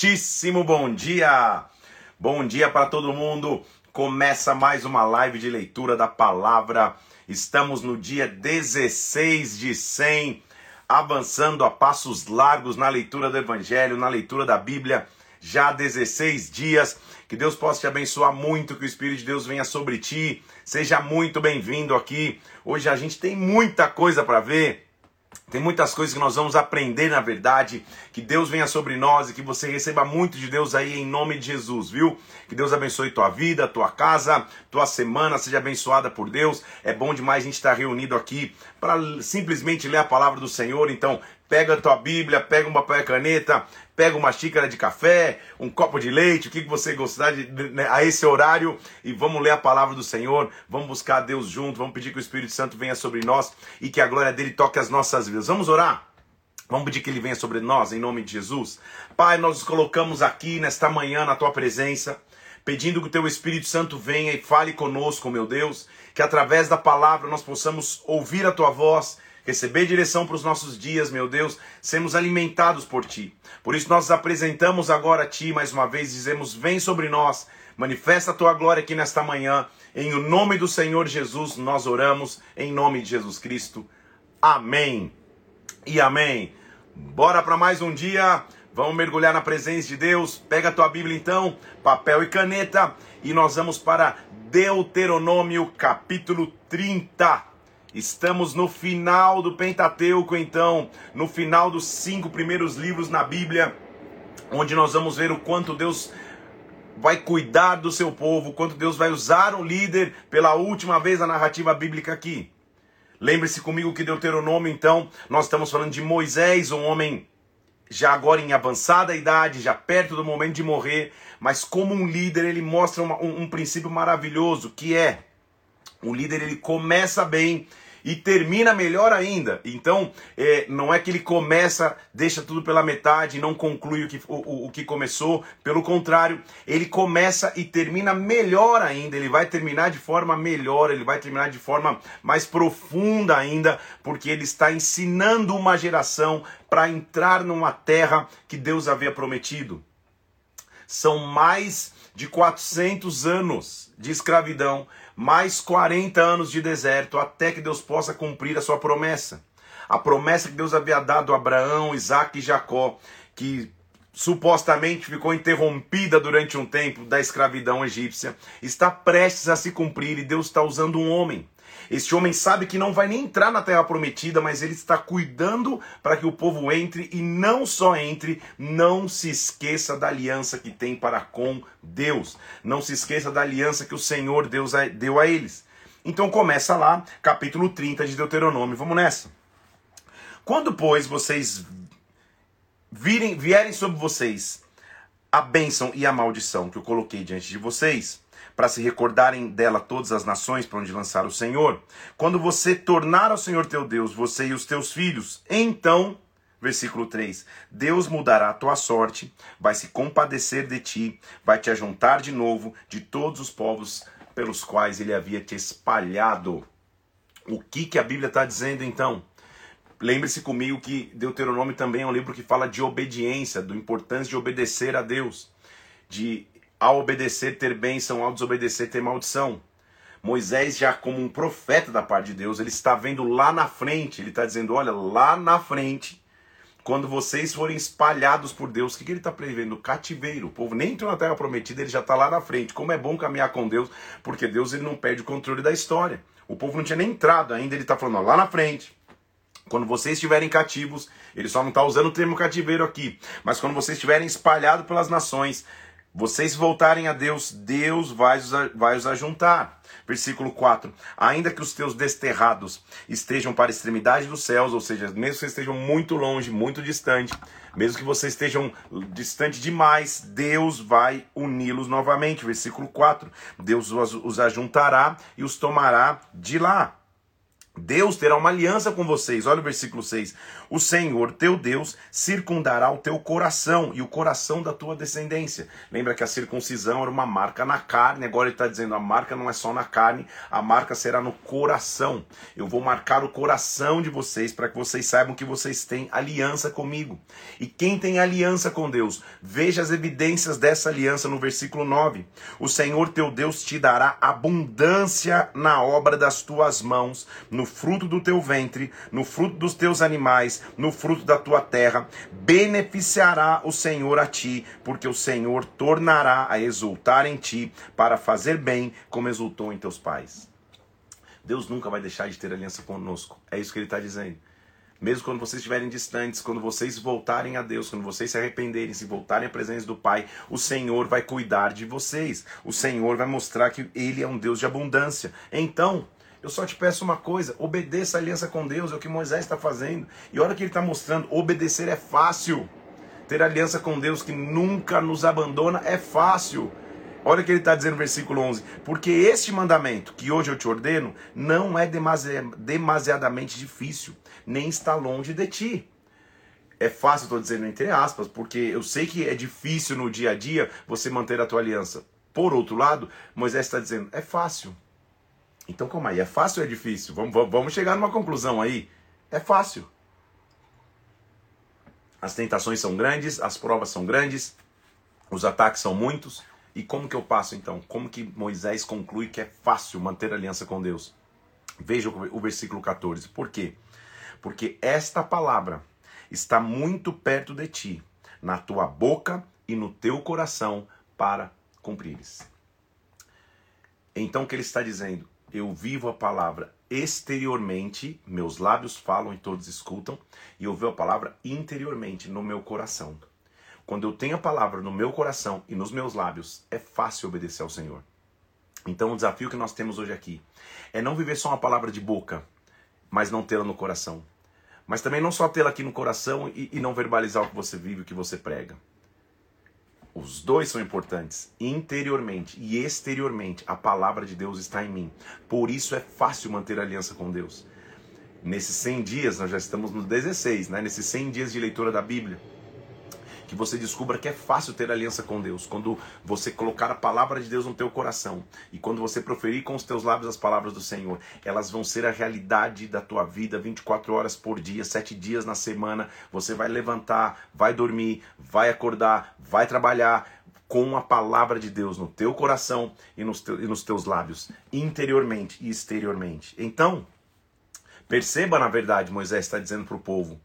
muitíssimo bom dia. Bom dia para todo mundo. Começa mais uma live de leitura da palavra. Estamos no dia 16 de 100, avançando a passos largos na leitura do evangelho, na leitura da Bíblia. Já há 16 dias. Que Deus possa te abençoar muito, que o Espírito de Deus venha sobre ti. Seja muito bem-vindo aqui. Hoje a gente tem muita coisa para ver. Tem muitas coisas que nós vamos aprender na verdade. Que Deus venha sobre nós e que você receba muito de Deus aí em nome de Jesus, viu? Que Deus abençoe tua vida, tua casa, tua semana, seja abençoada por Deus. É bom demais a gente estar reunido aqui para simplesmente ler a palavra do Senhor. Então, pega a tua Bíblia, pega um papel e caneta, pega uma xícara de café, um copo de leite, o que você gostar de, né, a esse horário e vamos ler a palavra do Senhor, vamos buscar a Deus junto, vamos pedir que o Espírito Santo venha sobre nós e que a glória dele toque as nossas vidas. Vamos orar? Vamos pedir que ele venha sobre nós, em nome de Jesus. Pai, nós nos colocamos aqui nesta manhã na tua presença, pedindo que o teu Espírito Santo venha e fale conosco, meu Deus, que através da palavra nós possamos ouvir a tua voz receber direção para os nossos dias, meu Deus, sermos alimentados por Ti. Por isso nós apresentamos agora a Ti mais uma vez, dizemos: Vem sobre nós, manifesta a Tua glória aqui nesta manhã. Em o nome do Senhor Jesus nós oramos, em nome de Jesus Cristo. Amém e amém. Bora para mais um dia. Vamos mergulhar na presença de Deus. Pega a tua Bíblia então, papel e caneta, e nós vamos para Deuteronômio capítulo 30. Estamos no final do Pentateuco, então, no final dos cinco primeiros livros na Bíblia, onde nós vamos ver o quanto Deus vai cuidar do seu povo, quanto Deus vai usar um líder pela última vez na narrativa bíblica aqui. Lembre-se comigo que Deuteronômio, então, nós estamos falando de Moisés, um homem já agora em avançada idade, já perto do momento de morrer, mas como um líder, ele mostra uma, um, um princípio maravilhoso, que é o líder ele começa bem e termina melhor ainda. Então, é, não é que ele começa, deixa tudo pela metade não conclui o que, o, o que começou. Pelo contrário, ele começa e termina melhor ainda. Ele vai terminar de forma melhor, ele vai terminar de forma mais profunda ainda, porque ele está ensinando uma geração para entrar numa terra que Deus havia prometido. São mais de 400 anos de escravidão mais 40 anos de deserto até que Deus possa cumprir a sua promessa. A promessa que Deus havia dado a Abraão, Isaac e Jacó, que supostamente ficou interrompida durante um tempo da escravidão egípcia, está prestes a se cumprir e Deus está usando um homem este homem sabe que não vai nem entrar na terra prometida, mas ele está cuidando para que o povo entre e não só entre, não se esqueça da aliança que tem para com Deus. Não se esqueça da aliança que o Senhor Deus deu a eles. Então começa lá, capítulo 30 de Deuteronômio. Vamos nessa. Quando, pois, vocês virem, vierem sobre vocês a bênção e a maldição que eu coloquei diante de vocês, para se recordarem dela todas as nações para onde lançar o Senhor. Quando você tornar ao Senhor teu Deus, você e os teus filhos, então, versículo 3, Deus mudará a tua sorte, vai se compadecer de ti, vai te ajuntar de novo de todos os povos pelos quais ele havia te espalhado. O que, que a Bíblia está dizendo então? Lembre-se comigo que Deuteronômio também é um livro que fala de obediência, do importância de obedecer a Deus, de ao obedecer ter bênção, ao desobedecer ter maldição. Moisés, já como um profeta da parte de Deus, ele está vendo lá na frente, ele está dizendo: olha, lá na frente, quando vocês forem espalhados por Deus, o que, que ele está prevendo? Cativeiro. O povo nem entrou na terra prometida, ele já está lá na frente. Como é bom caminhar com Deus, porque Deus ele não perde o controle da história. O povo não tinha nem entrado ainda, ele está falando: ó, lá na frente. Quando vocês estiverem cativos, ele só não está usando o termo cativeiro aqui, mas quando vocês estiverem espalhados pelas nações, vocês voltarem a Deus, Deus vai os, vai os ajuntar. Versículo 4: Ainda que os teus desterrados estejam para a extremidade dos céus, ou seja, mesmo que vocês estejam muito longe, muito distante, mesmo que vocês estejam distante demais, Deus vai uni-los novamente. Versículo 4: Deus os, os ajuntará e os tomará de lá. Deus terá uma aliança com vocês. Olha o versículo 6. O Senhor teu Deus circundará o teu coração e o coração da tua descendência. Lembra que a circuncisão era uma marca na carne, agora ele está dizendo a marca não é só na carne, a marca será no coração. Eu vou marcar o coração de vocês para que vocês saibam que vocês têm aliança comigo. E quem tem aliança com Deus, veja as evidências dessa aliança no versículo 9. O Senhor teu Deus te dará abundância na obra das tuas mãos, no fruto do teu ventre, no fruto dos teus animais, no fruto da tua terra. Beneficiará o Senhor a ti, porque o Senhor tornará a exultar em ti para fazer bem, como exultou em teus pais. Deus nunca vai deixar de ter aliança conosco. É isso que ele está dizendo. Mesmo quando vocês estiverem distantes, quando vocês voltarem a Deus, quando vocês se arrependerem, se voltarem à presença do Pai, o Senhor vai cuidar de vocês. O Senhor vai mostrar que Ele é um Deus de abundância. Então, eu só te peço uma coisa: obedeça a aliança com Deus, é o que Moisés está fazendo. E olha que ele está mostrando: obedecer é fácil. Ter aliança com Deus que nunca nos abandona é fácil. Olha o que ele está dizendo no versículo 11: Porque este mandamento que hoje eu te ordeno não é demasiadamente difícil, nem está longe de ti. É fácil, estou dizendo entre aspas, porque eu sei que é difícil no dia a dia você manter a tua aliança. Por outro lado, Moisés está dizendo: é fácil. Então, como aí? É fácil ou é difícil? Vamos, vamos chegar numa conclusão aí. É fácil. As tentações são grandes, as provas são grandes, os ataques são muitos. E como que eu passo então? Como que Moisés conclui que é fácil manter aliança com Deus? Veja o versículo 14. Por quê? Porque esta palavra está muito perto de ti, na tua boca e no teu coração, para cumprires. Então o que ele está dizendo? Eu vivo a palavra exteriormente, meus lábios falam e todos escutam, e eu vivo a palavra interiormente, no meu coração. Quando eu tenho a palavra no meu coração e nos meus lábios, é fácil obedecer ao Senhor. Então o desafio que nós temos hoje aqui é não viver só uma palavra de boca, mas não tê-la no coração. Mas também não só tê-la aqui no coração e, e não verbalizar o que você vive, o que você prega. Os dois são importantes, interiormente e exteriormente. A palavra de Deus está em mim. Por isso é fácil manter aliança com Deus. Nesses 100 dias, nós já estamos no 16, né? Nesses 100 dias de leitura da Bíblia, que você descubra que é fácil ter aliança com Deus, quando você colocar a palavra de Deus no teu coração e quando você proferir com os teus lábios as palavras do Senhor, elas vão ser a realidade da tua vida 24 horas por dia, 7 dias na semana. Você vai levantar, vai dormir, vai acordar, vai trabalhar com a palavra de Deus no teu coração e nos, e nos teus lábios, interiormente e exteriormente. Então, perceba na verdade, Moisés está dizendo para o povo: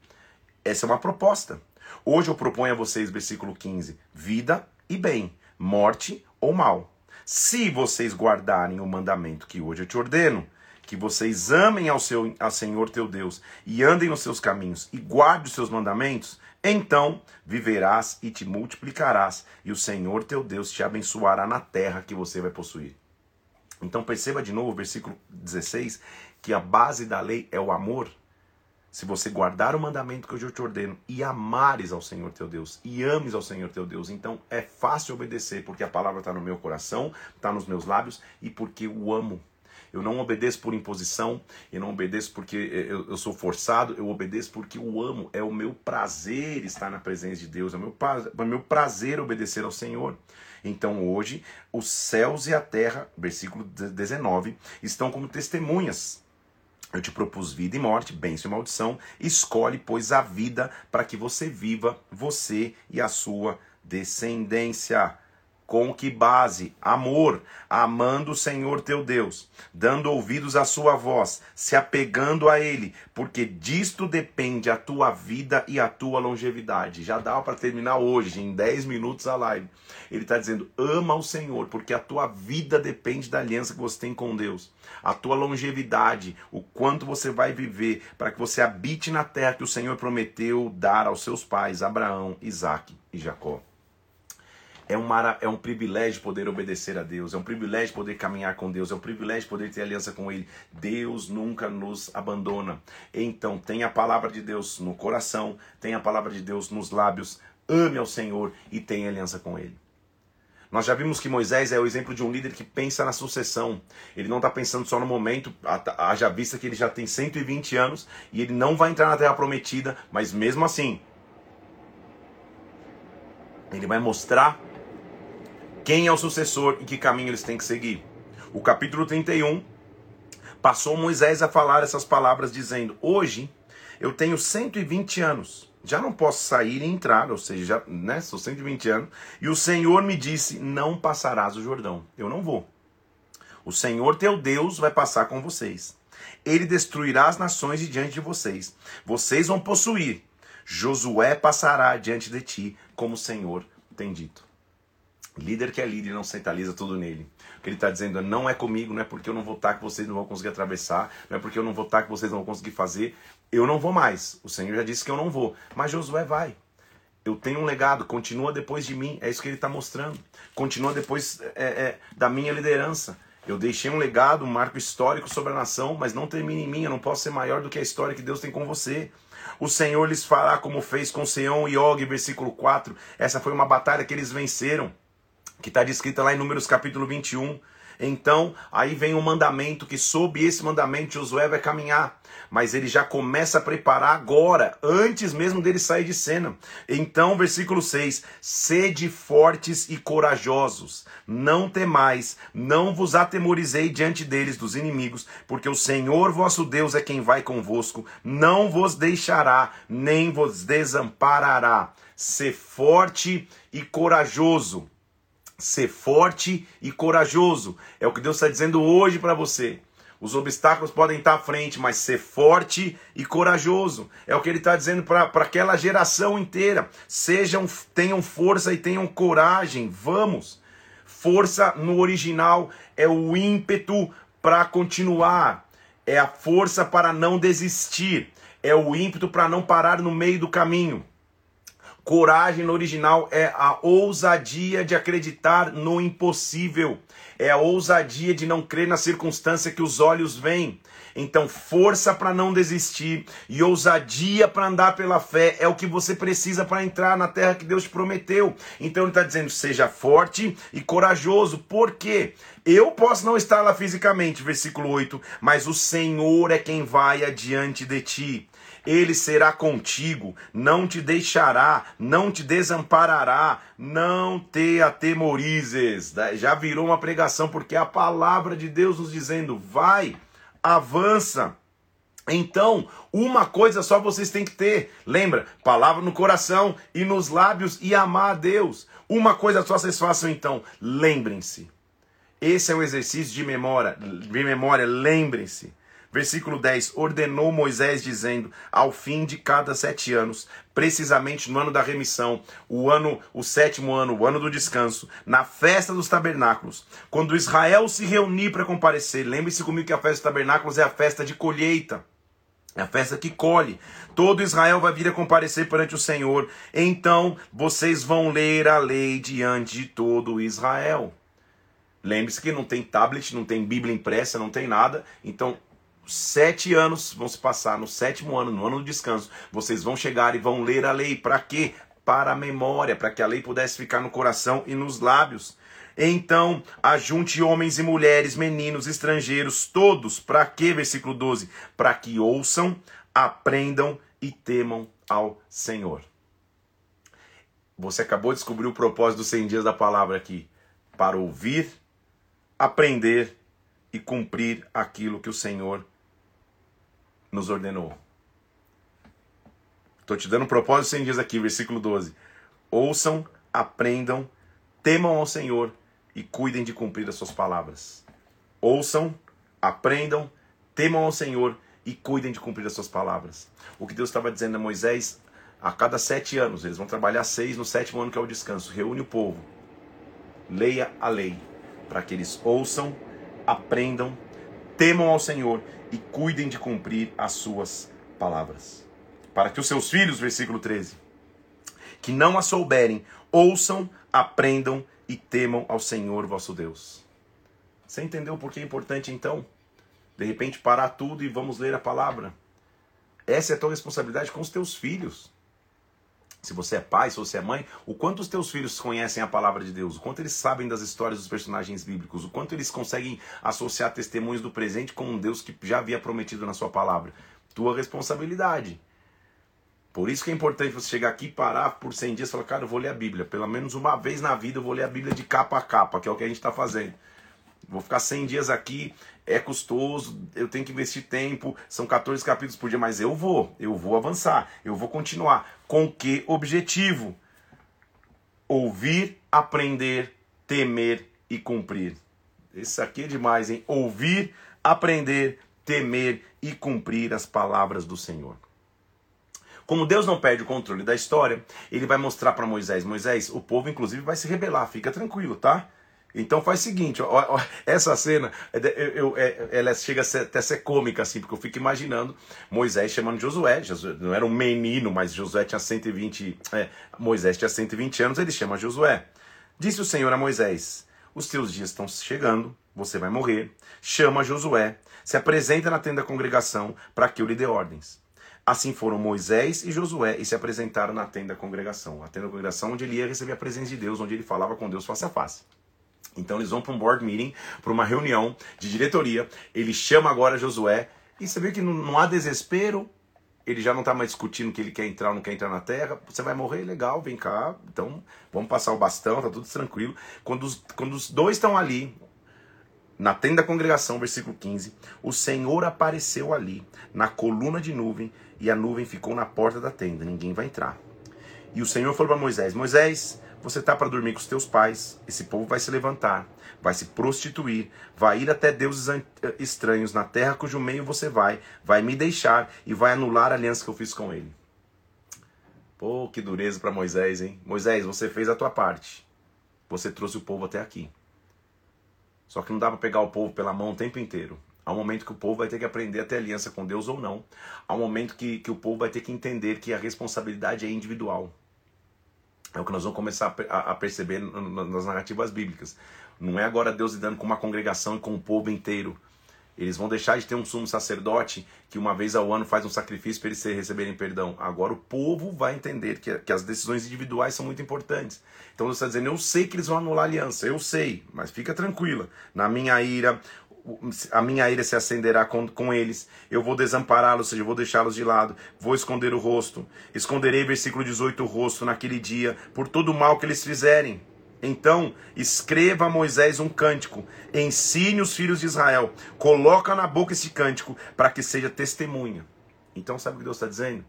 essa é uma proposta. Hoje eu proponho a vocês, versículo 15: vida e bem, morte ou mal. Se vocês guardarem o mandamento que hoje eu te ordeno, que vocês amem ao, seu, ao Senhor teu Deus e andem nos seus caminhos e guardem os seus mandamentos, então viverás e te multiplicarás, e o Senhor teu Deus te abençoará na terra que você vai possuir. Então perceba de novo o versículo 16, que a base da lei é o amor se você guardar o mandamento que hoje eu te ordeno e amares ao Senhor teu Deus e ames ao Senhor teu Deus, então é fácil obedecer, porque a palavra está no meu coração, está nos meus lábios e porque eu amo. Eu não obedeço por imposição, eu não obedeço porque eu, eu, sou forçado, eu obedeço porque eu amo. É o meu prazer estar na presença de Deus, é o meu, é o meu prazer obedecer ao Senhor. Então hoje, os céus e a terra, versículo 19, estão como testemunhas eu te propus vida e morte, bênção e maldição. Escolhe, pois, a vida para que você viva, você e a sua descendência. Com que base? Amor, amando o Senhor teu Deus, dando ouvidos à sua voz, se apegando a Ele, porque disto depende a tua vida e a tua longevidade. Já dá para terminar hoje, em 10 minutos a live. Ele está dizendo: ama o Senhor, porque a tua vida depende da aliança que você tem com Deus. A tua longevidade, o quanto você vai viver, para que você habite na terra que o Senhor prometeu dar aos seus pais, Abraão, Isaac e Jacó. É um, é um privilégio poder obedecer a Deus, é um privilégio poder caminhar com Deus, é um privilégio poder ter aliança com Ele. Deus nunca nos abandona. Então, tenha a palavra de Deus no coração, tenha a palavra de Deus nos lábios, ame ao Senhor e tenha aliança com Ele. Nós já vimos que Moisés é o exemplo de um líder que pensa na sucessão. Ele não está pensando só no momento, haja vista que ele já tem 120 anos e ele não vai entrar na terra prometida, mas mesmo assim, ele vai mostrar quem é o sucessor e que caminho eles têm que seguir. O capítulo 31 passou Moisés a falar essas palavras, dizendo: Hoje eu tenho 120 anos já não posso sair e entrar, ou seja, já, né, sou 120 anos, e o Senhor me disse: Não passarás o Jordão. Eu não vou. O Senhor teu Deus vai passar com vocês. Ele destruirá as nações de diante de vocês. Vocês vão possuir. Josué passará diante de ti, como o Senhor tem dito. Líder que é líder não centraliza tudo nele. O que ele está dizendo é: não é comigo, não é porque eu não vou estar que vocês não vão conseguir atravessar, não é porque eu não vou estar que vocês não vão conseguir fazer. Eu não vou mais. O Senhor já disse que eu não vou. Mas Josué vai. Eu tenho um legado, continua depois de mim. É isso que ele está mostrando. Continua depois é, é, da minha liderança. Eu deixei um legado, um marco histórico sobre a nação, mas não termina em mim. Eu não posso ser maior do que a história que Deus tem com você. O Senhor lhes fará como fez com Seão e Og, versículo 4. Essa foi uma batalha que eles venceram que está descrita lá em Números capítulo 21. Então, aí vem um mandamento que sob esse mandamento Josué vai caminhar, mas ele já começa a preparar agora, antes mesmo dele sair de cena. Então, versículo 6: Sede fortes e corajosos, não temais, não vos atemorizei diante deles dos inimigos, porque o Senhor vosso Deus é quem vai convosco, não vos deixará, nem vos desamparará. Ser forte e corajoso ser forte e corajoso. É o que Deus está dizendo hoje para você. Os obstáculos podem estar à frente, mas ser forte e corajoso. É o que ele está dizendo para aquela geração inteira. Sejam, tenham força e tenham coragem. Vamos. Força no original é o ímpeto para continuar. É a força para não desistir. É o ímpeto para não parar no meio do caminho. Coragem no original é a ousadia de acreditar no impossível. É a ousadia de não crer na circunstância que os olhos veem. Então, força para não desistir e ousadia para andar pela fé é o que você precisa para entrar na terra que Deus te prometeu. Então, ele está dizendo: seja forte e corajoso. Por quê? Eu posso não estar lá fisicamente, versículo 8, mas o Senhor é quem vai adiante de ti. Ele será contigo, não te deixará, não te desamparará, não te atemorizes. Já virou uma pregação, porque a palavra de Deus nos dizendo: vai, avança. Então, uma coisa só vocês têm que ter. Lembra? Palavra no coração e nos lábios e amar a Deus. Uma coisa só vocês façam então. Lembrem-se. Esse é o exercício de memória. De memória, lembrem-se. Versículo 10: Ordenou Moisés, dizendo: Ao fim de cada sete anos, precisamente no ano da remissão, o ano, o sétimo ano, o ano do descanso, na festa dos tabernáculos, quando Israel se reunir para comparecer, lembre-se comigo que a festa dos tabernáculos é a festa de colheita. É a festa que colhe. Todo Israel vai vir a comparecer perante o Senhor. Então vocês vão ler a lei diante de todo Israel. Lembre-se que não tem tablet, não tem Bíblia impressa, não tem nada. Então sete anos vão se passar, no sétimo ano, no ano do descanso, vocês vão chegar e vão ler a lei. Para quê? Para a memória, para que a lei pudesse ficar no coração e nos lábios. Então, ajunte homens e mulheres, meninos, estrangeiros, todos, para quê? Versículo 12: para que ouçam, aprendam e temam ao Senhor. Você acabou de descobrir o propósito dos 100 dias da palavra aqui: para ouvir, aprender e cumprir aquilo que o Senhor nos ordenou. Estou te dando um propósito sem dias aqui, versículo 12. Ouçam, aprendam, temam ao Senhor e cuidem de cumprir as suas palavras. Ouçam, aprendam, temam ao Senhor e cuidem de cumprir as suas palavras. O que Deus estava dizendo a Moisés, a cada sete anos, eles vão trabalhar seis no sétimo ano que é o descanso. Reúne o povo, leia a lei, para que eles ouçam, aprendam, temam ao Senhor e cuidem de cumprir as suas palavras. Para que os seus filhos, versículo 13, que não a souberem, ouçam, aprendam e temam ao Senhor vosso Deus. Você entendeu por que é importante então? De repente parar tudo e vamos ler a palavra. Essa é a tua responsabilidade com os teus filhos. Se você é pai, se você é mãe, o quanto os teus filhos conhecem a palavra de Deus, o quanto eles sabem das histórias dos personagens bíblicos, o quanto eles conseguem associar testemunhos do presente com um Deus que já havia prometido na sua palavra. Tua responsabilidade. Por isso que é importante você chegar aqui, parar por 100 dias e falar, cara, eu vou ler a Bíblia. Pelo menos uma vez na vida eu vou ler a Bíblia de capa a capa, que é o que a gente está fazendo. Vou ficar 100 dias aqui, é custoso, eu tenho que investir tempo, são 14 capítulos por dia, mas eu vou, eu vou avançar, eu vou continuar. Com que objetivo? Ouvir, aprender, temer e cumprir. Isso aqui é demais, hein? Ouvir, aprender, temer e cumprir as palavras do Senhor. Como Deus não perde o controle da história, ele vai mostrar para Moisés: Moisés, o povo inclusive vai se rebelar, fica tranquilo, tá? Então faz o seguinte, ó, ó, essa cena, eu, eu, é, ela chega a ser, até ser cômica, assim, porque eu fico imaginando Moisés chamando Josué, Josué não era um menino, mas Josué tinha 120, é, Moisés tinha 120 anos, ele chama Josué. Disse o Senhor a Moisés, os teus dias estão chegando, você vai morrer, chama Josué, se apresenta na tenda da congregação para que eu lhe dê ordens. Assim foram Moisés e Josué e se apresentaram na tenda da congregação, a tenda da congregação onde ele ia receber a presença de Deus, onde ele falava com Deus face a face. Então eles vão para um board meeting, para uma reunião de diretoria. Ele chama agora Josué e você vê que não, não há desespero. Ele já não está mais discutindo que ele quer entrar ou não quer entrar na terra. Você vai morrer, legal, vem cá. Então vamos passar o bastão, tá tudo tranquilo. Quando os, quando os dois estão ali, na tenda da congregação, versículo 15, o Senhor apareceu ali, na coluna de nuvem, e a nuvem ficou na porta da tenda, ninguém vai entrar. E o Senhor falou para Moisés: Moisés, você está para dormir com os teus pais, esse povo vai se levantar, vai se prostituir, vai ir até deuses eh, estranhos na terra cujo meio você vai, vai me deixar e vai anular a aliança que eu fiz com ele. Pô, que dureza para Moisés, hein? Moisés, você fez a tua parte. Você trouxe o povo até aqui. Só que não dá para pegar o povo pela mão o tempo inteiro. Há um momento que o povo vai ter que aprender a ter aliança com Deus ou não. Há um momento que, que o povo vai ter que entender que a responsabilidade é individual. É o que nós vamos começar a, perceber nas narrativas bíblicas. Não é agora Deus lidando com uma congregação e com o povo inteiro. Eles vão deixar de ter um sumo sacerdote que uma vez ao ano faz um sacrifício para eles receberem perdão. Agora o povo vai entender que, as decisões individuais são muito importantes. Então Deus está dizendo: eu sei que eles vão anular a aliança, eu sei, mas fica tranquila. Na minha ira, a minha ira se acenderá com, com eles, eu vou desampará-los, ou seja, eu vou deixá-los de lado, vou esconder o rosto, esconderei, versículo 18, o rosto naquele dia, por todo o mal que eles fizerem. Então, escreva a Moisés um cântico, ensine os filhos de Israel, coloca na boca esse cântico para que seja testemunha. Então, sabe o que Deus está dizendo?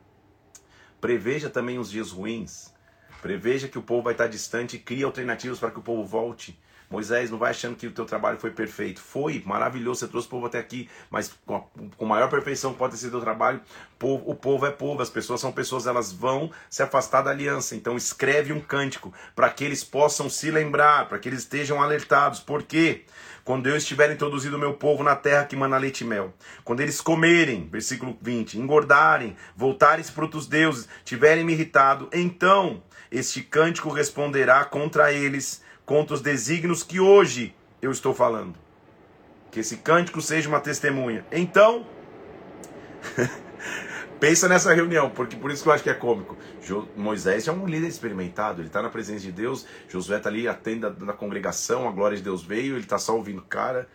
Preveja também os dias ruins, preveja que o povo vai estar distante e crie alternativas para que o povo volte. Moisés, não vai achando que o teu trabalho foi perfeito. Foi maravilhoso, você trouxe o povo até aqui, mas com, a, com maior perfeição pode ter sido o teu trabalho. Povo, o povo é povo, as pessoas são pessoas, elas vão se afastar da aliança. Então escreve um cântico para que eles possam se lembrar, para que eles estejam alertados. Por quê? Quando eu estiver introduzido o meu povo na terra que mana leite e mel, quando eles comerem, versículo 20, engordarem, voltarem para outros deuses, tiverem me irritado, então este cântico responderá contra eles contra os desígnios que hoje eu estou falando. Que esse cântico seja uma testemunha. Então, pensa nessa reunião, porque por isso que eu acho que é cômico. Jo Moisés é um líder experimentado, ele está na presença de Deus, Josué está ali atendo da, congregação, a glória de Deus veio, ele está só ouvindo, cara,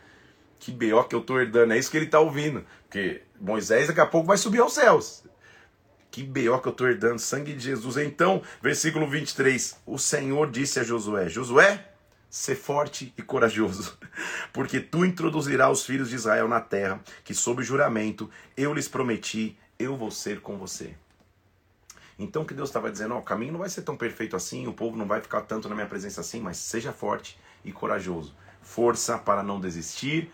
que B.O. que eu estou herdando, é isso que ele está ouvindo. Porque Moisés daqui a pouco vai subir aos céus. Que B.O. que eu estou herdando, sangue de Jesus. Então, versículo 23, o Senhor disse a Josué, Josué, Ser forte e corajoso, porque tu introduzirás os filhos de Israel na terra, que sob juramento eu lhes prometi, eu vou ser com você. Então que Deus estava dizendo, ó, o caminho não vai ser tão perfeito assim, o povo não vai ficar tanto na minha presença assim, mas seja forte e corajoso. Força para não desistir,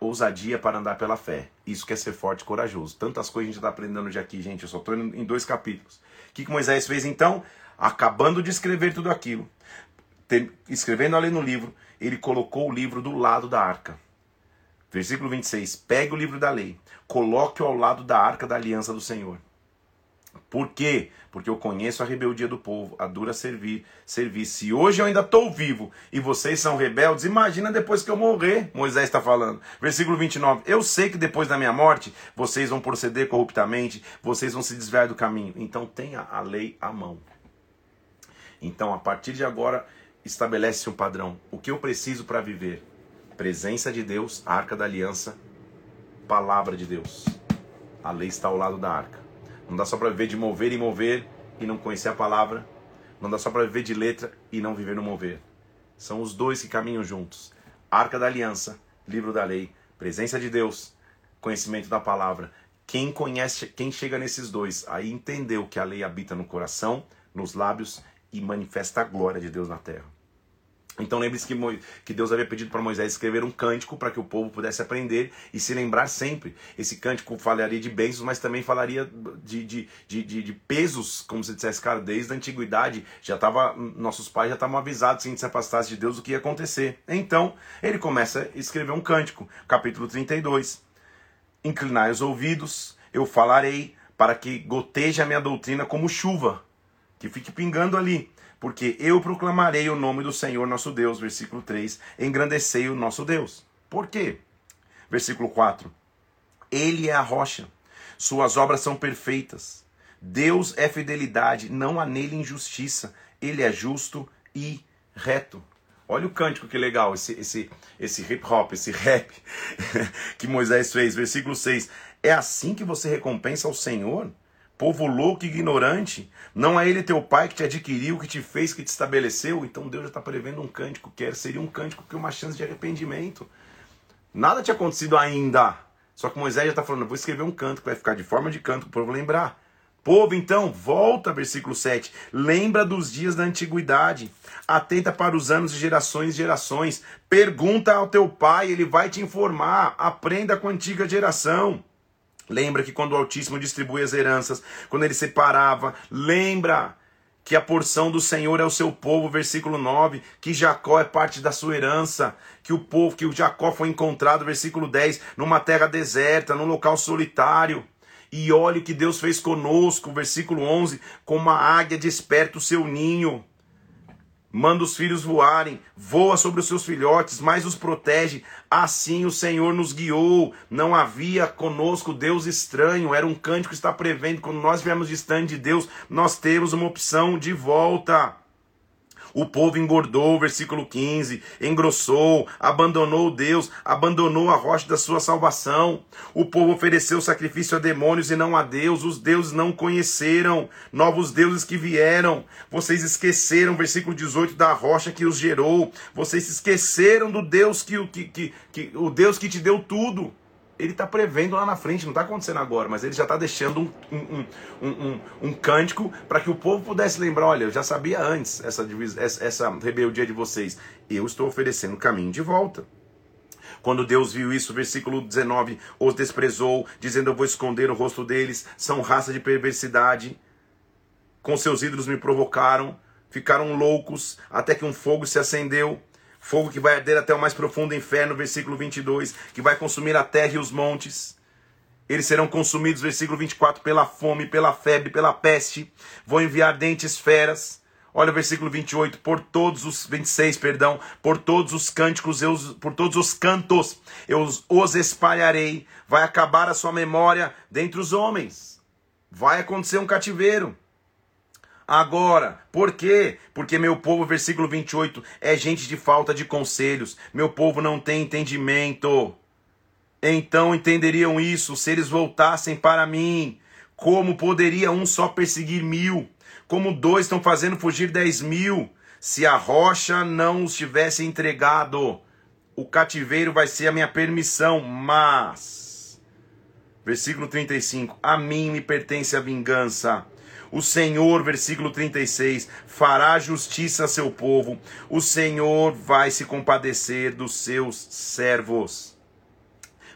ousadia para andar pela fé. Isso quer ser forte e corajoso. Tantas coisas a gente está aprendendo de aqui, gente. Eu só estou em dois capítulos. O que, que Moisés fez então? Acabando de escrever tudo aquilo, escrevendo ali no livro, ele colocou o livro do lado da arca. Versículo 26. Pegue o livro da lei, coloque-o ao lado da arca da aliança do Senhor. Por quê? Porque eu conheço a rebeldia do povo, a dura servir, servir. Se hoje eu ainda estou vivo e vocês são rebeldes, imagina depois que eu morrer, Moisés está falando. Versículo 29. Eu sei que depois da minha morte vocês vão proceder corruptamente, vocês vão se desviar do caminho. Então tenha a lei à mão. Então, a partir de agora, estabelece um padrão. O que eu preciso para viver? Presença de Deus, arca da aliança, palavra de Deus. A lei está ao lado da arca. Não dá só para viver de mover e mover e não conhecer a palavra. Não dá só para viver de letra e não viver no mover. São os dois que caminham juntos. Arca da aliança, livro da lei, presença de Deus, conhecimento da palavra. Quem conhece, quem chega nesses dois, aí entendeu que a lei habita no coração, nos lábios e manifesta a glória de Deus na terra. Então lembre-se que, que Deus havia pedido para Moisés escrever um cântico para que o povo pudesse aprender e se lembrar sempre. Esse cântico falaria de bênçãos, mas também falaria de, de, de, de, de pesos, como se dissesse, cara, desde a antiguidade já estava, nossos pais já estavam avisados se a gente se afastasse de Deus o que ia acontecer. Então ele começa a escrever um cântico, capítulo 32. Inclinai os ouvidos, eu falarei, para que goteje a minha doutrina como chuva que fique pingando ali. Porque eu proclamarei o nome do Senhor nosso Deus, versículo 3, engrandecei o nosso Deus. Por quê? Versículo 4. Ele é a rocha, suas obras são perfeitas. Deus é fidelidade, não há nele injustiça. Ele é justo e reto. Olha o cântico que legal, esse, esse, esse hip hop, esse rap que Moisés fez. Versículo 6. É assim que você recompensa ao Senhor? Povo louco e ignorante. Não é ele teu pai que te adquiriu, que te fez, que te estabeleceu. Então Deus já está prevendo um cântico, que seria um cântico que uma chance de arrependimento. Nada tinha acontecido ainda. Só que Moisés já está falando, vou escrever um canto que vai ficar de forma de canto para o povo lembrar. Povo, então, volta, versículo 7. Lembra dos dias da antiguidade. Atenta para os anos de gerações e gerações. Pergunta ao teu pai, ele vai te informar. Aprenda com a antiga geração. Lembra que quando o Altíssimo distribui as heranças, quando ele separava, lembra que a porção do Senhor é o seu povo, versículo 9, que Jacó é parte da sua herança, que o povo, que o Jacó foi encontrado, versículo 10, numa terra deserta, num local solitário. E olhe o que Deus fez conosco, versículo 11, como a águia desperta o seu ninho manda os filhos voarem, voa sobre os seus filhotes, mas os protege. Assim o Senhor nos guiou. Não havia conosco Deus estranho. Era um cântico que está prevendo. Quando nós viemos distante de Deus, nós temos uma opção de volta. O povo engordou, versículo 15, engrossou, abandonou Deus, abandonou a rocha da sua salvação. O povo ofereceu sacrifício a demônios e não a Deus. Os deuses não conheceram, novos deuses que vieram. Vocês esqueceram, versículo 18, da rocha que os gerou. Vocês esqueceram do Deus que, que, que, que o Deus que te deu tudo ele está prevendo lá na frente, não está acontecendo agora, mas ele já está deixando um, um, um, um, um cântico para que o povo pudesse lembrar: olha, eu já sabia antes essa, essa, essa rebeldia de vocês, eu estou oferecendo o caminho de volta. Quando Deus viu isso, versículo 19, os desprezou, dizendo: Eu vou esconder o rosto deles, são raça de perversidade. Com seus ídolos me provocaram, ficaram loucos, até que um fogo se acendeu Fogo que vai arder até o mais profundo inferno, versículo 22, que vai consumir a terra e os montes. Eles serão consumidos, versículo 24, pela fome, pela febre, pela peste. Vou enviar dentes feras. Olha o versículo 28, por todos os 26, perdão, por todos os cânticos, eu, por todos os cantos, eu os espalharei. Vai acabar a sua memória dentre os homens. Vai acontecer um cativeiro agora. Por quê? Porque meu povo, versículo 28, é gente de falta de conselhos. Meu povo não tem entendimento. Então entenderiam isso se eles voltassem para mim. Como poderia um só perseguir mil? Como dois estão fazendo fugir dez mil? Se a rocha não os tivesse entregado, o cativeiro vai ser a minha permissão, mas. Versículo 35: A mim me pertence a vingança o Senhor, versículo 36, fará justiça a seu povo. O Senhor vai se compadecer dos seus servos.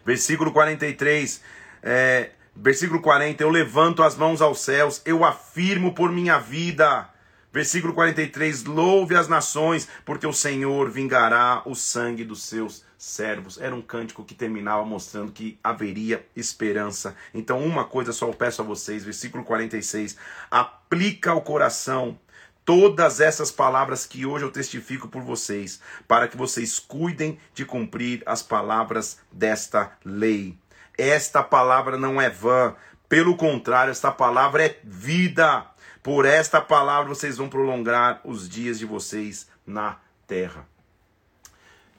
Versículo 43, é, versículo 40, eu levanto as mãos aos céus, eu afirmo por minha vida. Versículo 43, louve as nações, porque o Senhor vingará o sangue dos seus servos. Era um cântico que terminava mostrando que haveria esperança. Então, uma coisa só eu peço a vocês, versículo 46, aplica ao coração todas essas palavras que hoje eu testifico por vocês, para que vocês cuidem de cumprir as palavras desta lei. Esta palavra não é vã, pelo contrário, esta palavra é vida Por esta palavra vocês vão prolongar os dias de vocês na terra.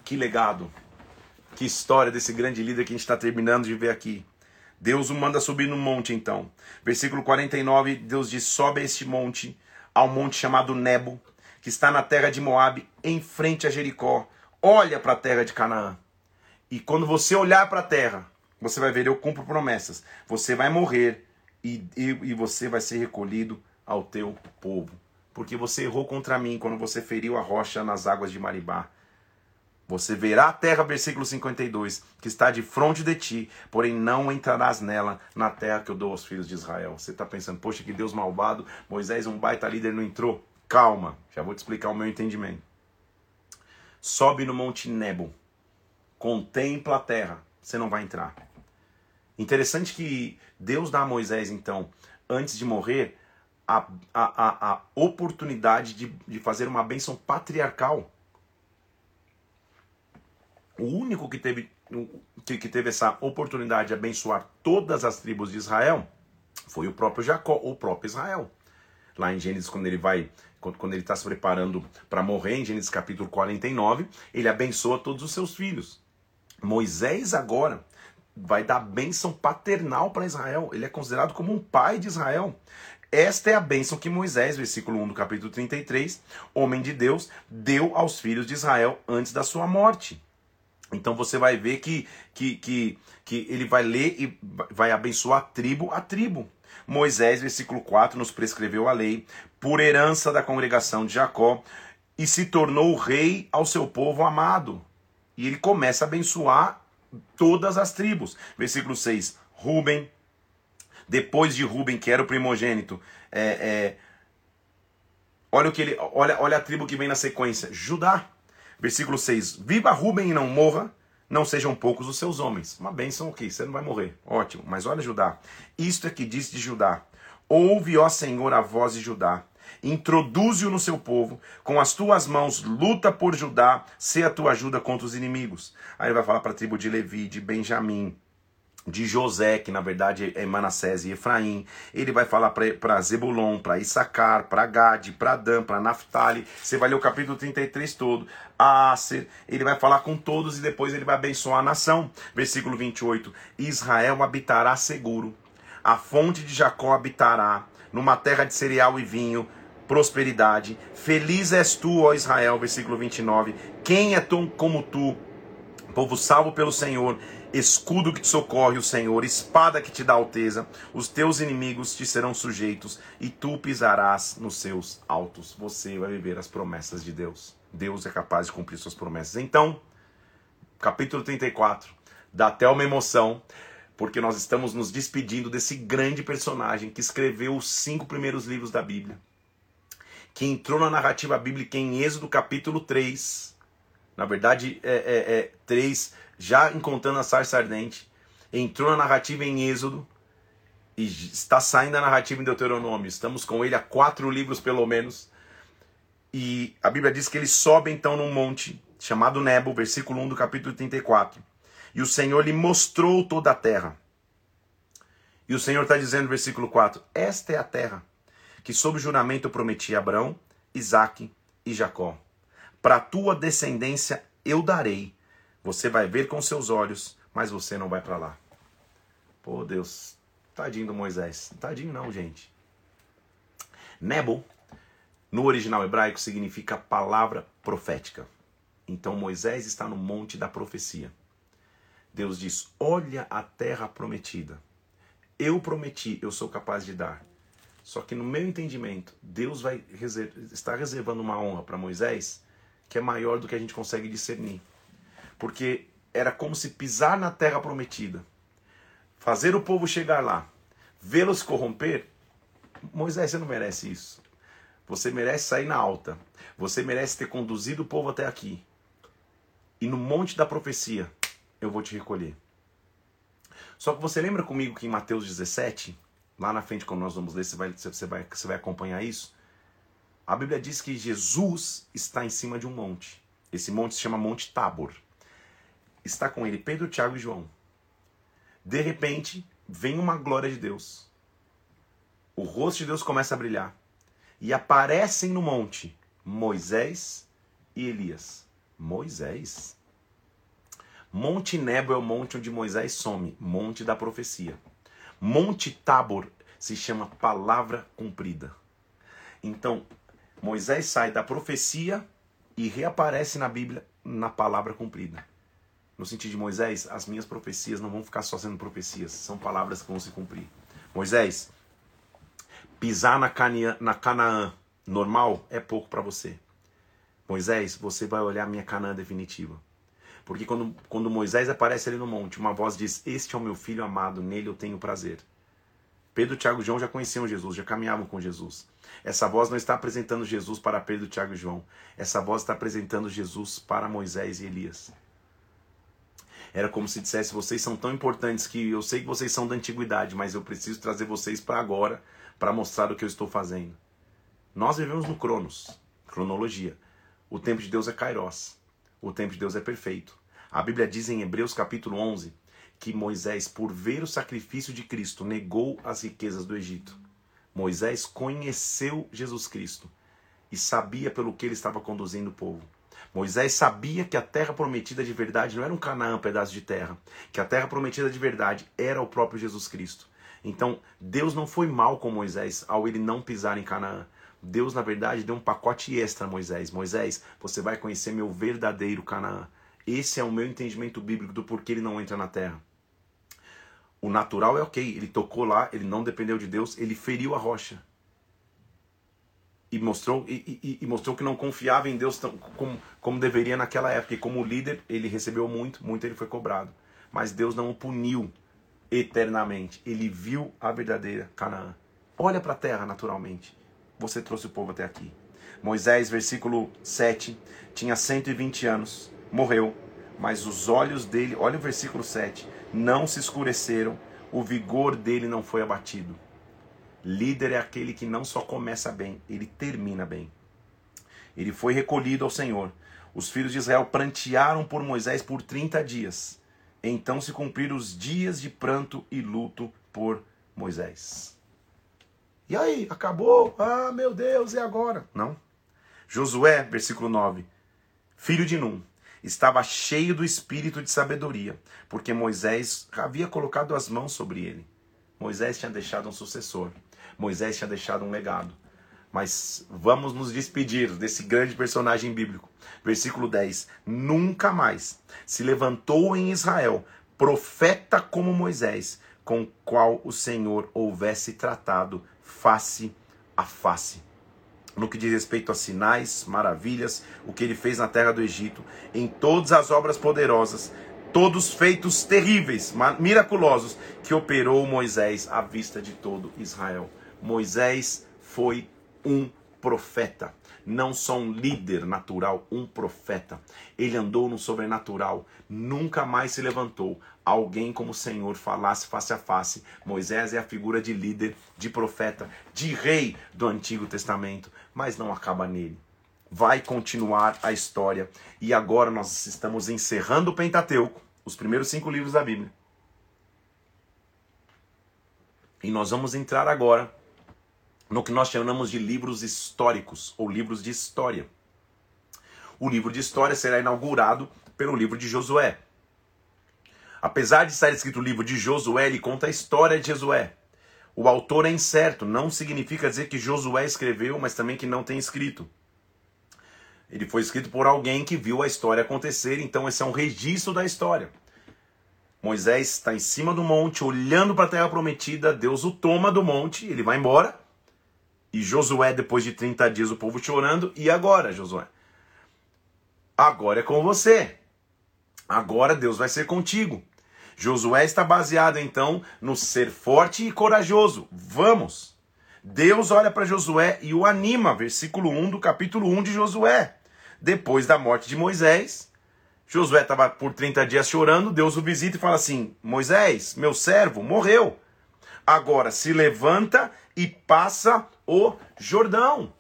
Que legado, que história desse grande líder que a gente está terminando de ver aqui. Deus o manda subir no monte então. Versículo 49, Deus diz: Sobe a este monte, ao monte chamado Nebo, que está na terra de Moabe, em frente a Jericó. Olha para a terra de Canaã. E quando você olhar para a terra, você vai ver, eu cumpro promessas. Você vai morrer e, e, e você vai ser recolhido ao teu povo. Porque você errou contra mim quando você feriu a rocha nas águas de Maribá. Você verá a terra, versículo 52, que está de frente de ti, porém não entrarás nela, na terra que eu dou aos filhos de Israel. Você está pensando, poxa, que Deus malvado, Moisés, um baita líder, não entrou? Calma, já vou te explicar o meu entendimento. Sobe no monte Nebo, contempla a terra, você não vai entrar. Interessante que Deus dá a Moisés, então, antes de morrer, a, a, a, a oportunidade de, de fazer uma bênção patriarcal. O único que teve, que, teve essa oportunidade de abençoar todas as tribos de Israel foi o próprio Jacó, o próprio Israel. Lá em Gênesis, quando ele vai, quando ele está se preparando para morrer, em Gênesis capítulo 49, ele abençoa todos os seus filhos. Moisés agora vai dar bênção paternal para Israel. Ele é considerado como um pai de Israel. Esta é a bênção que Moisés, versículo 1 do capítulo 33, homem de Deus, deu aos filhos de Israel antes da sua morte. Então você vai ver que, que, que, que ele vai ler e vai abençoar tribo a tribo. Moisés, versículo 4, nos prescreveu a lei por herança da congregação de Jacó e se tornou rei ao seu povo amado. E ele começa a abençoar todas as tribos. Versículo 6, Ruben, depois de Ruben, que era o primogênito, é, é, olha o que ele, olha, olha a tribo que vem na sequência, Judá. Versículo 6: Viva Ruben e não morra, não sejam poucos os seus homens. Uma bênção, ok, você não vai morrer. Ótimo, mas olha Judá. Isto é que diz de Judá: Ouve, ó Senhor, a voz de Judá. Introduze-o no seu povo, com as tuas mãos luta por Judá, se a tua ajuda contra os inimigos. Aí ele vai falar para a tribo de Levi, de Benjamim, de José, que na verdade é Manassés e Efraim. Ele vai falar para Zebulon, para Issacar, para Gade, para Dan, para Naphtali. Você vai ler o capítulo 33 todo. Aser, ele vai falar com todos e depois ele vai abençoar a nação. Versículo 28. Israel habitará seguro. A fonte de Jacó habitará numa terra de cereal e vinho, prosperidade. Feliz és tu, ó Israel, versículo 29. Quem é tão como tu, povo salvo pelo Senhor? Escudo que te socorre o Senhor, espada que te dá alteza, os teus inimigos te serão sujeitos e tu pisarás nos seus altos. Você vai viver as promessas de Deus. Deus é capaz de cumprir suas promessas. Então, capítulo 34, dá até uma emoção, porque nós estamos nos despedindo desse grande personagem que escreveu os cinco primeiros livros da Bíblia, que entrou na narrativa bíblica em Êxodo capítulo 3. Na verdade, é, é, é 3 já encontrando a sarça ardente, entrou na narrativa em Êxodo e está saindo a narrativa em Deuteronômio. Estamos com ele há quatro livros pelo menos. E a Bíblia diz que ele sobe então num monte chamado Nebo, versículo 1 do capítulo 34. E o Senhor lhe mostrou toda a terra. E o Senhor está dizendo, versículo 4: Esta é a terra que, sob juramento, eu prometi a Abraão, Isaque e Jacó. Para a tua descendência eu darei você vai ver com seus olhos, mas você não vai para lá. Pô, Deus, tadinho do Moisés. Tadinho não, gente. Nebo, no original hebraico, significa palavra profética. Então Moisés está no monte da profecia. Deus diz: Olha a terra prometida. Eu prometi, eu sou capaz de dar. Só que no meu entendimento, Deus vai reserv está reservando uma honra para Moisés que é maior do que a gente consegue discernir porque era como se pisar na terra prometida, fazer o povo chegar lá, vê-los corromper. Moisés, você não merece isso. Você merece sair na alta. Você merece ter conduzido o povo até aqui. E no monte da profecia, eu vou te recolher. Só que você lembra comigo que em Mateus 17, lá na frente, quando nós vamos ler, você vai, você vai, você vai acompanhar isso? A Bíblia diz que Jesus está em cima de um monte. Esse monte se chama Monte Tabor está com ele Pedro, Tiago e João. De repente, vem uma glória de Deus. O rosto de Deus começa a brilhar. e aparecem no monte Moisés e Elias. Moisés? Monte Nebo é o monte onde Moisés some, monte da profecia. Monte Tabor se chama palavra cumprida. Então, Moisés sai da profecia e reaparece na Bíblia na palavra cumprida. No sentido de Moisés, as minhas profecias não vão ficar só sendo profecias, são palavras que vão se cumprir. Moisés, pisar na, Canaã, na Canaã normal é pouco para você. Moisés, você vai olhar a minha Canaã definitiva. Porque quando, quando Moisés aparece ali no monte, uma voz diz: Este é o meu filho amado, nele eu tenho prazer. Pedro, Tiago e João já conheciam Jesus, já caminhavam com Jesus. Essa voz não está apresentando Jesus para Pedro, Tiago e João. Essa voz está apresentando Jesus para Moisés e Elias. Era como se dissesse: vocês são tão importantes que eu sei que vocês são da antiguidade, mas eu preciso trazer vocês para agora para mostrar o que eu estou fazendo. Nós vivemos no Cronos, cronologia. O tempo de Deus é Kairos. O tempo de Deus é perfeito. A Bíblia diz em Hebreus capítulo 11 que Moisés, por ver o sacrifício de Cristo, negou as riquezas do Egito. Moisés conheceu Jesus Cristo e sabia pelo que ele estava conduzindo o povo. Moisés sabia que a terra prometida de verdade não era um Canaã, um pedaço de terra, que a terra prometida de verdade era o próprio Jesus Cristo. Então, Deus não foi mal com Moisés ao ele não pisar em Canaã. Deus, na verdade, deu um pacote extra a Moisés. Moisés, você vai conhecer meu verdadeiro Canaã. Esse é o meu entendimento bíblico do porquê ele não entra na terra. O natural é ok, ele tocou lá, ele não dependeu de Deus, ele feriu a rocha e mostrou, e, e, e, mostrou que não confiava em Deus tão, como, como deveria naquela época. E como líder, ele recebeu muito, muito ele foi cobrado. Mas Deus não o puniu eternamente. Ele viu a verdadeira Canaã. Olha para a terra naturalmente. Você trouxe o povo até aqui. Moisés, versículo 7, tinha 120 anos, morreu, mas os olhos dele, olha o versículo 7, não se escureceram, o vigor dele não foi abatido. Líder é aquele que não só começa bem, ele termina bem. Ele foi recolhido ao Senhor. Os filhos de Israel prantearam por Moisés por 30 dias. Então se cumpriram os dias de pranto e luto por Moisés. E aí, acabou? Ah, meu Deus, e agora? Não. Josué, versículo 9. Filho de Num, estava cheio do espírito de sabedoria, porque Moisés havia colocado as mãos sobre ele. Moisés tinha deixado um sucessor. Moisés tinha deixado um legado. Mas vamos nos despedir desse grande personagem bíblico. Versículo 10: Nunca mais se levantou em Israel profeta como Moisés, com qual o Senhor houvesse tratado face a face. No que diz respeito a sinais, maravilhas, o que ele fez na terra do Egito, em todas as obras poderosas, todos feitos terríveis, miraculosos, que operou Moisés à vista de todo Israel. Moisés foi um profeta, não só um líder natural, um profeta. Ele andou no sobrenatural, nunca mais se levantou alguém como o Senhor falasse face a face. Moisés é a figura de líder, de profeta, de rei do Antigo Testamento, mas não acaba nele. Vai continuar a história. E agora nós estamos encerrando o Pentateuco, os primeiros cinco livros da Bíblia. E nós vamos entrar agora no que nós chamamos de livros históricos ou livros de história. O livro de história será inaugurado pelo livro de Josué. Apesar de estar escrito o livro de Josué, ele conta a história de Josué. O autor é incerto, não significa dizer que Josué escreveu, mas também que não tem escrito. Ele foi escrito por alguém que viu a história acontecer, então esse é um registro da história. Moisés está em cima do monte, olhando para a terra prometida, Deus o toma do monte, ele vai embora. E Josué, depois de 30 dias, o povo chorando. E agora, Josué? Agora é com você. Agora Deus vai ser contigo. Josué está baseado então no ser forte e corajoso. Vamos! Deus olha para Josué e o anima, versículo 1 do capítulo 1 de Josué. Depois da morte de Moisés, Josué estava por 30 dias chorando, Deus o visita e fala assim: Moisés, meu servo, morreu. Agora se levanta e passa o Jordão.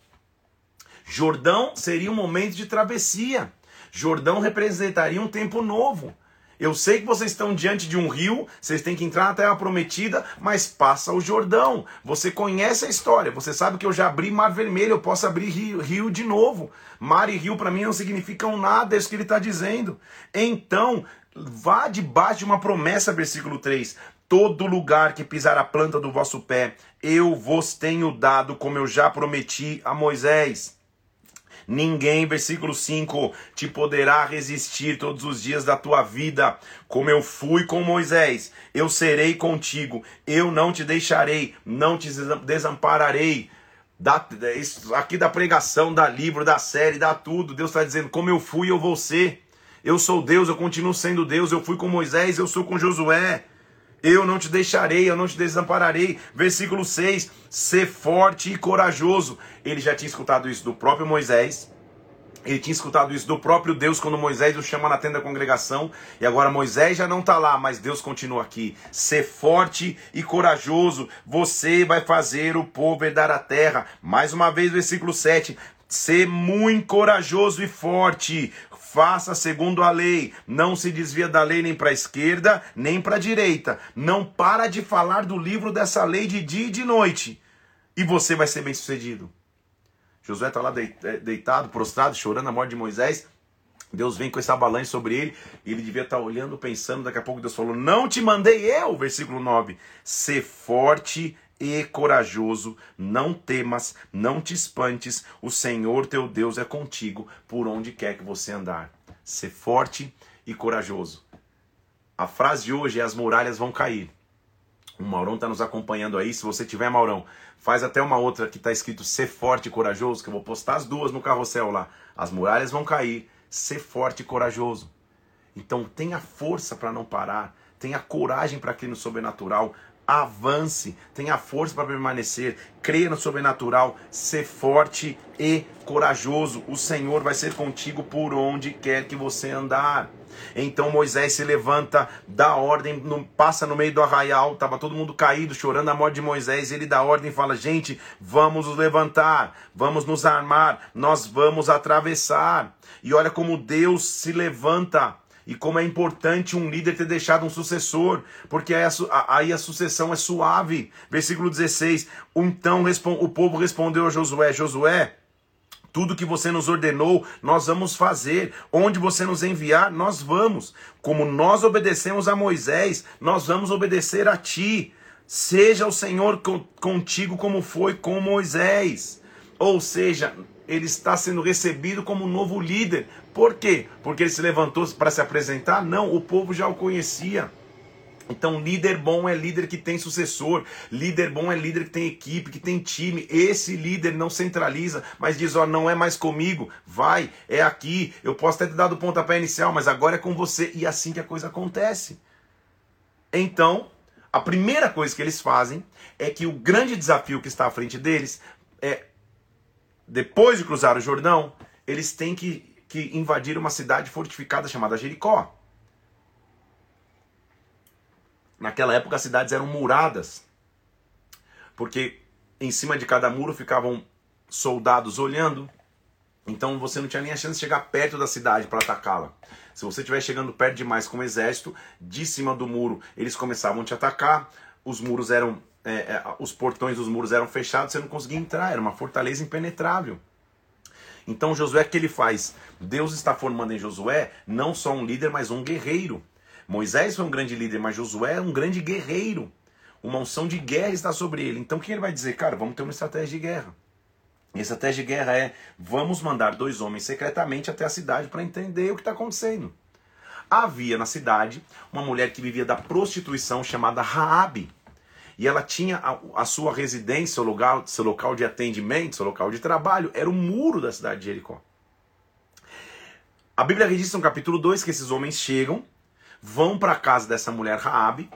Jordão seria um momento de travessia. Jordão representaria um tempo novo. Eu sei que vocês estão diante de um rio, vocês têm que entrar na terra prometida, mas passa o Jordão. Você conhece a história, você sabe que eu já abri mar vermelho, eu posso abrir rio, rio de novo. Mar e rio para mim não significam nada, é isso que ele está dizendo. Então, vá debaixo de uma promessa, versículo 3. Todo lugar que pisar a planta do vosso pé, eu vos tenho dado, como eu já prometi a Moisés. Ninguém, versículo 5, te poderá resistir todos os dias da tua vida, como eu fui com Moisés. Eu serei contigo, eu não te deixarei, não te desampararei. Aqui da pregação, da livro, da série, da tudo. Deus está dizendo: como eu fui, eu vou ser. Eu sou Deus, eu continuo sendo Deus. Eu fui com Moisés, eu sou com Josué. Eu não te deixarei, eu não te desampararei. Versículo 6: Ser forte e corajoso. Ele já tinha escutado isso do próprio Moisés. Ele tinha escutado isso do próprio Deus quando Moisés o chama na tenda da congregação. E agora Moisés já não está lá, mas Deus continua aqui. Ser forte e corajoso. Você vai fazer o povo herdar a terra. Mais uma vez, versículo 7. Ser muito corajoso e forte faça segundo a lei, não se desvia da lei nem para a esquerda, nem para a direita. Não para de falar do livro dessa lei de dia e de noite, e você vai ser bem-sucedido. Josué está lá é, deitado, prostrado, chorando a morte de Moisés. Deus vem com essa balança sobre ele, ele devia estar tá olhando, pensando, daqui a pouco Deus falou: "Não te mandei eu", versículo 9. Ser forte e corajoso, não temas, não te espantes, o Senhor teu Deus é contigo por onde quer que você andar. Ser forte e corajoso. A frase de hoje é: as muralhas vão cair. O Maurão está nos acompanhando aí. Se você tiver, Maurão, faz até uma outra que está escrito ser forte e corajoso, que eu vou postar as duas no carrossel lá. As muralhas vão cair. Ser forte e corajoso. Então tenha força para não parar. Tenha coragem para aquilo sobrenatural avance, tenha força para permanecer, creia no sobrenatural, ser forte e corajoso. O Senhor vai ser contigo por onde quer que você andar. Então Moisés se levanta, dá ordem, passa no meio do arraial, estava todo mundo caído, chorando a morte de Moisés. Ele dá ordem e fala: Gente, vamos nos levantar, vamos nos armar, nós vamos atravessar. E olha como Deus se levanta e como é importante um líder ter deixado um sucessor, porque aí a, sucessão é suave. Versículo 16: Então o povo respondeu a Josué: Josué, tudo que você nos ordenou, nós vamos fazer. Onde você nos enviar, nós vamos. Como nós obedecemos a Moisés, nós vamos obedecer a ti. Seja o Senhor contigo como foi com Moisés. Ou seja, ele está sendo recebido como novo líder. Por quê? Porque ele se levantou para se apresentar? Não, o povo já o conhecia. Então, líder bom é líder que tem sucessor, líder bom é líder que tem equipe, que tem time. Esse líder não centraliza, mas diz: Ó, oh, não é mais comigo, vai, é aqui. Eu posso ter te dado o pontapé inicial, mas agora é com você. E é assim que a coisa acontece. Então, a primeira coisa que eles fazem é que o grande desafio que está à frente deles é depois de cruzar o Jordão, eles têm que, que invadir uma cidade fortificada chamada Jericó. Naquela época as cidades eram muradas, porque em cima de cada muro ficavam soldados olhando, então você não tinha nem a chance de chegar perto da cidade para atacá-la. Se você estiver chegando perto demais com o exército, de cima do muro eles começavam a te atacar, os muros eram é, é, os portões dos muros eram fechados, você não conseguia entrar, era uma fortaleza impenetrável. Então Josué que ele faz? Deus está formando em Josué não só um líder, mas um guerreiro. Moisés foi um grande líder, mas Josué é um grande guerreiro. Uma unção de guerra está sobre ele. Então o que ele vai dizer? Cara, vamos ter uma estratégia de guerra. E a estratégia de guerra é: vamos mandar dois homens secretamente até a cidade para entender o que está acontecendo. Havia na cidade uma mulher que vivia da prostituição chamada Raabe e ela tinha a, a sua residência, seu local, seu local de atendimento, seu local de trabalho, era o muro da cidade de Jericó. A Bíblia registra no capítulo 2 que esses homens chegam, vão para a casa dessa mulher Raabe.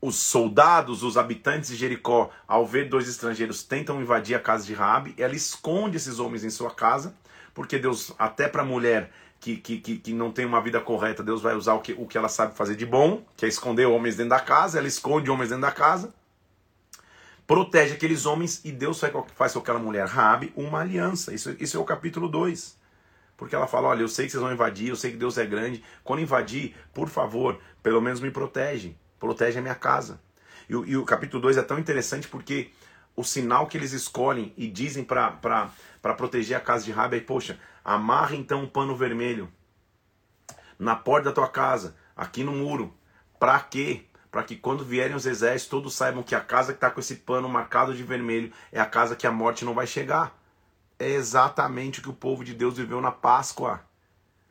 Os soldados, os habitantes de Jericó, ao ver dois estrangeiros, tentam invadir a casa de Raabe. Ela esconde esses homens em sua casa, porque Deus, até para a mulher, que, que, que, que, não tem uma vida correta, Deus vai usar o que, o que ela sabe fazer de bom, que é esconder homens dentro da casa, ela esconde homens dentro da casa, protege aqueles homens e Deus faz, com aquela mulher, Rabi, uma aliança. Isso, isso é o capítulo 2. Porque ela fala: olha, eu sei que vocês vão invadir, eu sei que Deus é grande. Quando invadir, por favor, pelo menos me protege. Protege a minha casa. E, e o capítulo 2 é tão interessante porque o sinal que eles escolhem e dizem para proteger a casa de Rabi é: poxa, amarra então um pano vermelho na porta da tua casa, aqui no muro. Para quê? Para que quando vierem os exércitos, todos saibam que a casa que está com esse pano marcado de vermelho é a casa que a morte não vai chegar. É exatamente o que o povo de Deus viveu na Páscoa.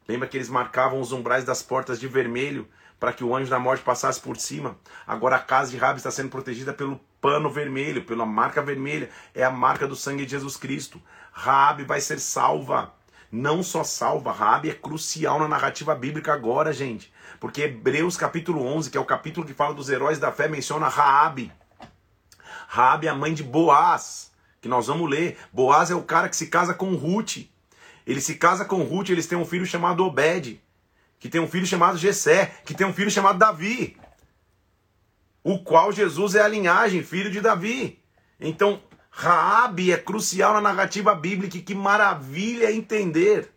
Lembra que eles marcavam os umbrais das portas de vermelho para que o anjo da morte passasse por cima? Agora a casa de Rabi está sendo protegida pelo pano vermelho, pela marca vermelha. É a marca do sangue de Jesus Cristo. Rabi vai ser salva não só salva, Rabi é crucial na narrativa bíblica agora, gente. Porque Hebreus capítulo 11, que é o capítulo que fala dos heróis da fé, menciona Raabe. Raabe é a mãe de Boaz, que nós vamos ler. Boaz é o cara que se casa com Ruth. Ele se casa com Ruth, eles têm um filho chamado Obed, que tem um filho chamado Jessé, que tem um filho chamado Davi. O qual Jesus é a linhagem, filho de Davi. Então, Raabe é crucial na narrativa bíblica, que maravilha entender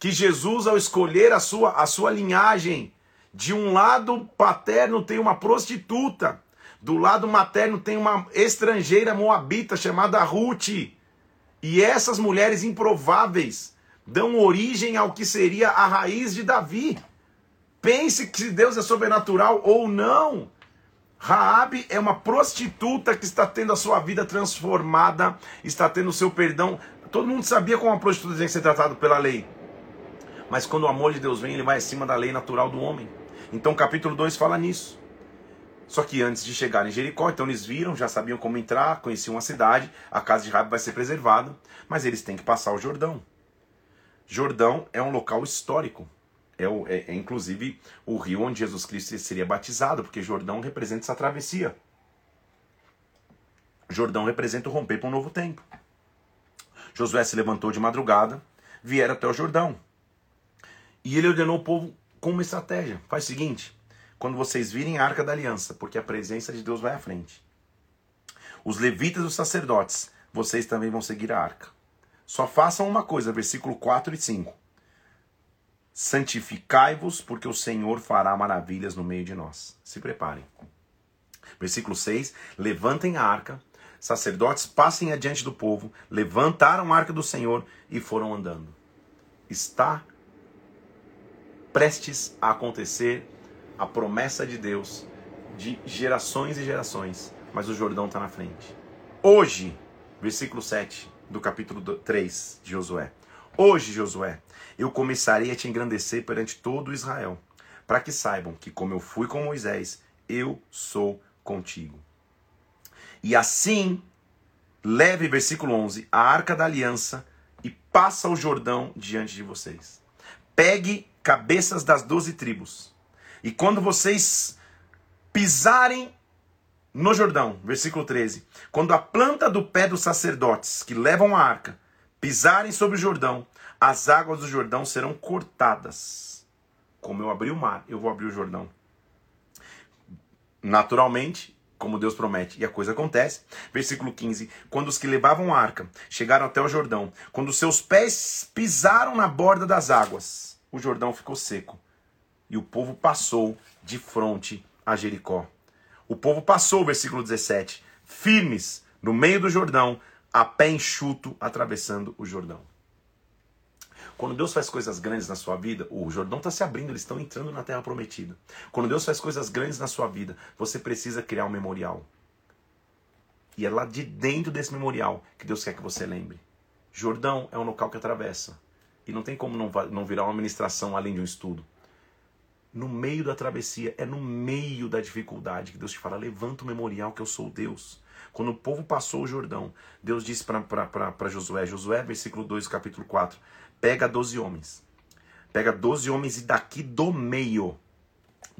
que Jesus ao escolher a sua, a sua linhagem, de um lado paterno tem uma prostituta, do lado materno tem uma estrangeira moabita chamada Ruth. E essas mulheres improváveis dão origem ao que seria a raiz de Davi. Pense que Deus é sobrenatural ou não. Raabe é uma prostituta que está tendo a sua vida transformada, está tendo o seu perdão. Todo mundo sabia como uma prostituta tinha que ser tratada pela lei. Mas quando o amor de Deus vem, ele vai acima da lei natural do homem. Então, capítulo 2 fala nisso. Só que antes de chegar em Jericó, então eles viram, já sabiam como entrar, conheciam a cidade, a casa de Raabe vai ser preservada, mas eles têm que passar o Jordão. Jordão é um local histórico. É, o, é, é, inclusive o rio onde Jesus Cristo seria batizado, porque Jordão representa essa travessia. Jordão representa o romper para um novo tempo. Josué se levantou de madrugada, vieram até o Jordão. E ele ordenou o povo com uma estratégia. Faz o seguinte: quando vocês virem a arca da aliança, porque a presença de Deus vai à frente. Os levitas e os sacerdotes, vocês também vão seguir a arca. Só façam uma coisa, versículo 4 e 5 santificai-vos, porque o Senhor fará maravilhas no meio de nós. Se preparem. Versículo 6: Levantem a arca, sacerdotes passem adiante do povo, levantaram a arca do Senhor e foram andando. Está prestes a acontecer a promessa de Deus de gerações e gerações, mas o Jordão está na frente. Hoje, versículo 7 do capítulo 3 de Josué. Hoje, Josué, eu começarei a te engrandecer perante todo Israel, para que saibam que, como eu fui com Moisés, eu sou contigo. E assim, leve, versículo 11, a arca da aliança e passa o Jordão diante de vocês. Pegue cabeças das doze tribos, e quando vocês pisarem no Jordão, versículo 13, quando a planta do pé dos sacerdotes que levam a arca pisarem sobre o Jordão, as águas do Jordão serão cortadas. Como eu abri o mar, eu vou abrir o Jordão. Naturalmente, como Deus promete, e a coisa acontece. Versículo 15: Quando os que levavam a arca chegaram até o Jordão, quando seus pés pisaram na borda das águas, o Jordão ficou seco. E o povo passou de frente a Jericó. O povo passou, versículo 17, firmes no meio do Jordão, a pé enxuto, atravessando o Jordão. Quando Deus faz coisas grandes na sua vida, o Jordão está se abrindo, eles estão entrando na terra prometida. Quando Deus faz coisas grandes na sua vida, você precisa criar um memorial. E é lá de dentro desse memorial que Deus quer que você lembre. Jordão é um local que atravessa. E não tem como não, virar uma ministração além de um estudo. No meio da travessia, é no meio da dificuldade que Deus te fala: levanta o memorial que eu sou Deus. Quando o povo passou o Jordão, Deus disse para Josué, Josué, versículo 2, capítulo 4, pega 12 homens. Pega 12 homens e daqui do meio.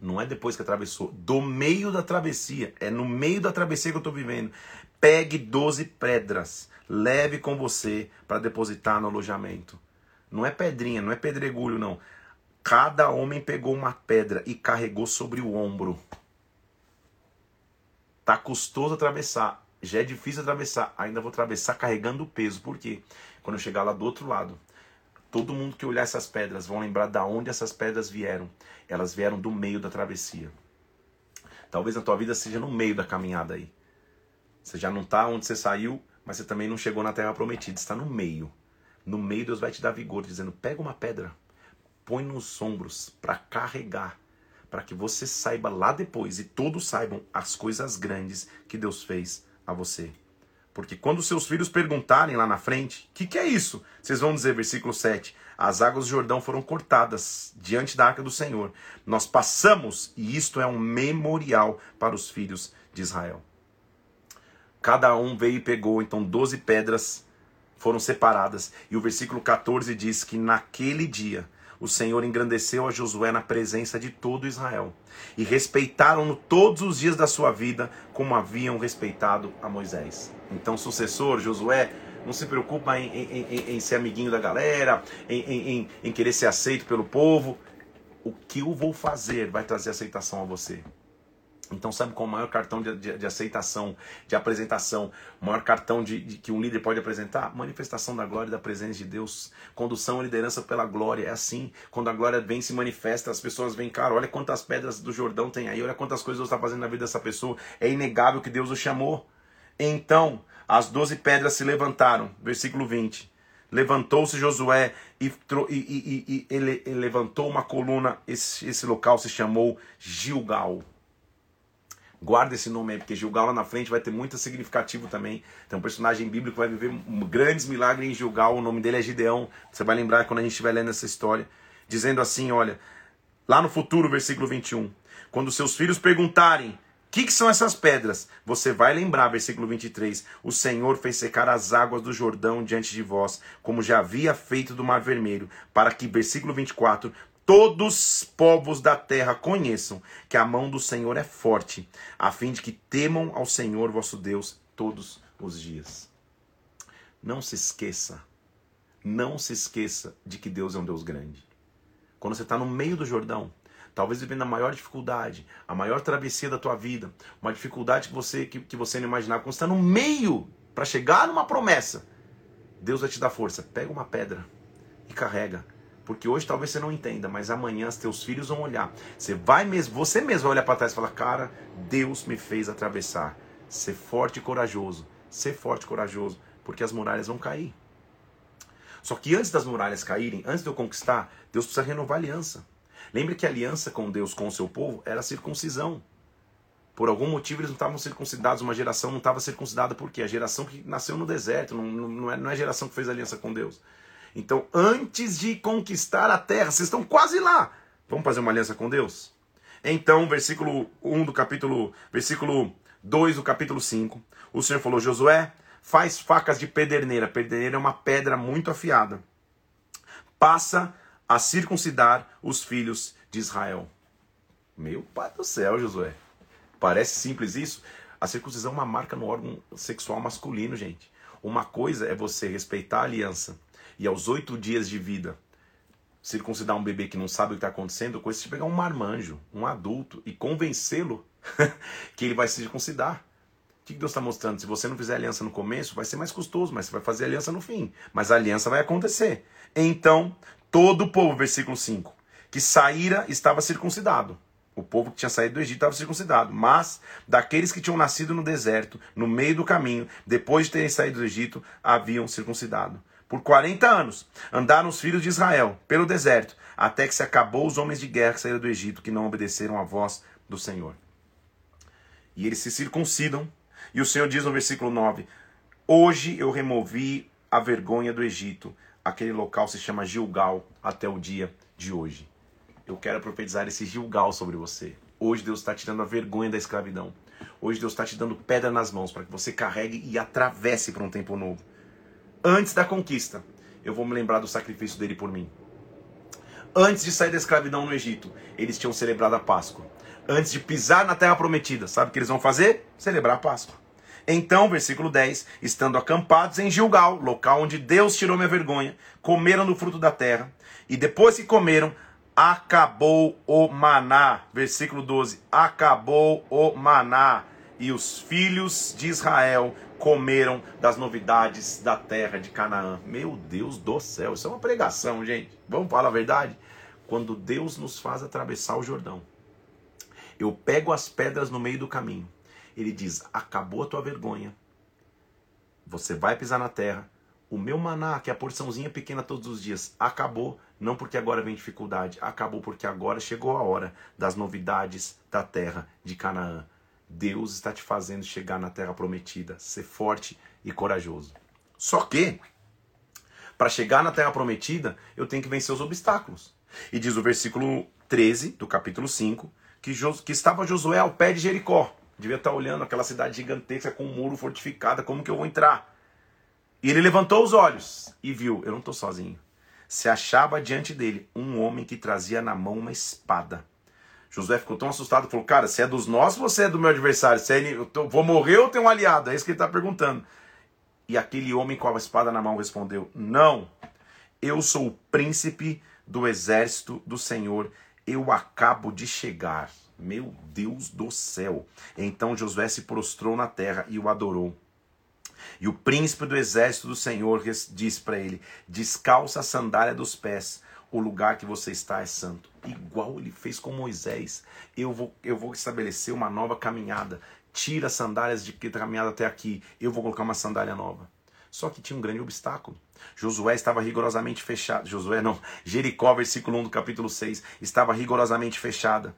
Não é depois que atravessou, do meio da travessia, é no meio da travessia que eu estou vivendo. Pegue 12 pedras, leve com você para depositar no alojamento. Não é pedrinha, não é pedregulho, não. Cada homem pegou uma pedra e carregou sobre o ombro. Tá custoso atravessar. Já é difícil atravessar. Ainda vou atravessar carregando o peso. Por quê? Quando eu chegar lá do outro lado, Todo mundo que olhar essas pedras vão lembrar de onde essas pedras vieram. Elas vieram do meio da travessia. Talvez a tua vida seja no meio da caminhada aí. Você já não está onde você saiu, mas você também não chegou na terra prometida. Está no meio. No meio Deus vai te dar vigor, dizendo: pega uma pedra, põe nos ombros para carregar, para que você saiba lá depois e todos saibam as coisas grandes que Deus fez a você. Porque quando seus filhos perguntarem lá na frente, o que, que é isso? Vocês vão dizer, versículo 7, as águas do Jordão foram cortadas diante da arca do Senhor. Nós passamos e isto é um memorial para os filhos de Israel. Cada um veio e pegou então doze pedras foram separadas. E o versículo 14 diz que naquele dia o Senhor engrandeceu a Josué na presença de todo Israel. E respeitaram-no todos os dias da sua vida, como haviam respeitado a Moisés. Então, sucessor, Josué, não se preocupa em, em, em, em ser amiguinho da galera, em, em querer ser aceito pelo povo. O que eu vou fazer vai trazer aceitação a você. Então, sabe qual é o maior cartão de, de, de aceitação, de apresentação, o maior cartão de, de, que um líder pode apresentar? Manifestação da glória e da presença de Deus. Condução e liderança pela glória. É assim. Quando a glória vem, se manifesta, as pessoas vêm, cara, olha quantas pedras do Jordão tem aí, olha quantas coisas Deus está fazendo na vida dessa pessoa. É inegável que Deus o chamou. Então, as doze pedras se levantaram. Versículo 20. Levantou-se Josué e, e, e, e ele, ele, levantou uma coluna. Esse, esse local se chamou Gilgal. Guarda esse nome aí, porque Gilgal lá na frente vai ter muito significativo também. Tem um personagem bíblico que vai viver grandes milagres em Gilgal, o nome dele é Gideão. Você vai lembrar quando a gente estiver lendo essa história. Dizendo assim: olha, lá no futuro, versículo 21. Quando seus filhos perguntarem: o que, que, são essas pedras? Você vai lembrar, versículo 23. O Senhor fez secar as águas do Jordão diante de vós, como já havia feito do Mar Vermelho, para que, versículo 24, todos os povos da terra conheçam que a mão do Senhor é forte, a fim de que temam ao Senhor vosso Deus todos os dias. Não se esqueça, não se esqueça de que Deus é um Deus grande. Quando você está no meio do Jordão, talvez vivendo a maior dificuldade, a maior travessia da tua vida, uma dificuldade que você, que, que você não imaginava, quando você está no meio para chegar numa promessa, Deus vai te dar força. Pega uma pedra e carrega porque hoje talvez você não entenda, mas amanhã os teus filhos vão olhar. Você vai mesmo, você mesmo vai olhar para trás e falar: "Cara, Deus me fez atravessar". Ser forte e corajoso. Ser forte e corajoso, porque as muralhas vão cair. Só que antes das muralhas caírem, antes de eu conquistar, Deus precisa renovar a aliança. Lembre que a aliança com Deus, com o seu povo, era a circuncisão. Por algum motivo eles não estavam circuncidados, uma geração não estava circuncidada, por quê? A geração que nasceu no deserto, não, não, é, não é a geração que fez aliança com Deus. Então, antes de conquistar a terra, vocês estão quase lá. Vamos fazer uma aliança com Deus? Então, versículo 1 do capítulo, versículo 2 do capítulo 5, o Senhor falou: Josué, faz facas de pederneira. Pederneira é uma pedra muito afiada. Passa a circuncidar os filhos de Israel. Meu pai do céu, Josué. Parece simples isso? A circuncisão é uma marca no órgão sexual masculino, gente. Uma coisa é você respeitar a aliança e aos oito dias de vida circuncidar um bebê que não sabe o que está acontecendo, coisa de pegar um marmanjo, um adulto, e convencê-lo que ele vai se circuncidar. O que Deus está mostrando? Se você não fizer aliança no começo, vai ser mais custoso, mas você vai fazer aliança no fim. Mas a aliança vai acontecer. Então, todo o povo, versículo 5, que saíra estava circuncidado. O povo que tinha saído do Egito estava circuncidado. Mas daqueles que tinham nascido no deserto, no meio do caminho, depois de terem saído do Egito, haviam circuncidado. Por 40 anos andaram os filhos de Israel pelo deserto, até que se acabou os homens de guerra que saíram do Egito, que não obedeceram à voz do Senhor. E eles se circuncidam, e o Senhor diz no versículo 9: Hoje eu removi a vergonha do Egito. Aquele local se chama Gilgal até o dia de hoje. Eu quero profetizar esse Gilgal sobre você. Hoje Deus está tirando a vergonha da escravidão. Hoje Deus está te dando pedra nas mãos para que você carregue e atravesse para um tempo novo antes da conquista, eu vou me lembrar do sacrifício dele por mim. Antes de sair da escravidão no Egito, eles tinham celebrado a Páscoa. Antes de pisar na terra prometida, sabe o que eles vão fazer? Celebrar a Páscoa. Então, versículo 10: estando acampados em Gilgal, local onde Deus tirou minha vergonha, comeram do fruto da terra, e depois que comeram, acabou o maná. Versículo 12: acabou o maná. E os filhos de Israel comeram das novidades da terra de Canaã. Meu Deus do céu, isso é uma pregação, gente. Vamos falar a verdade? Quando Deus nos faz atravessar o Jordão, eu pego as pedras no meio do caminho. Ele diz: Acabou a tua vergonha. Você vai pisar na terra. O meu maná, que é a porçãozinha pequena todos os dias, acabou. Não porque agora vem dificuldade, acabou porque agora chegou a hora das novidades da terra de Canaã. Deus está te fazendo chegar na terra prometida. Ser forte e corajoso. Só que, para chegar na terra prometida, eu tenho que vencer os obstáculos. E diz o versículo 13 do capítulo 5 que, que estava Josué ao pé de Jericó. Devia estar olhando aquela cidade gigantesca com um muro fortificado, como que eu vou entrar? E ele levantou os olhos e viu, eu não estou sozinho. Se achava diante dele um homem que trazia na mão uma espada. Josué ficou tão assustado, falou: Cara, se é dos nossos, você é do meu adversário. Se é, eu tô, vou morrer ou tenho um aliado? É isso que ele está perguntando. E aquele homem com a espada na mão respondeu: Não, eu sou o príncipe do exército do Senhor, eu acabo de chegar. Meu Deus do céu. Então Josué se prostrou na terra e o adorou. E o príncipe do exército do Senhor disse para ele: Descalça a sandália dos pés, o lugar que você está é santo. Igual ele fez com Moisés. Eu vou, eu vou estabelecer uma nova caminhada. Tira as sandálias de que caminhada até aqui. Eu vou colocar uma sandália nova. Só que tinha um grande obstáculo. Josué estava rigorosamente fechado. Josué não. Jericó, versículo 1 do capítulo 6, estava rigorosamente fechada.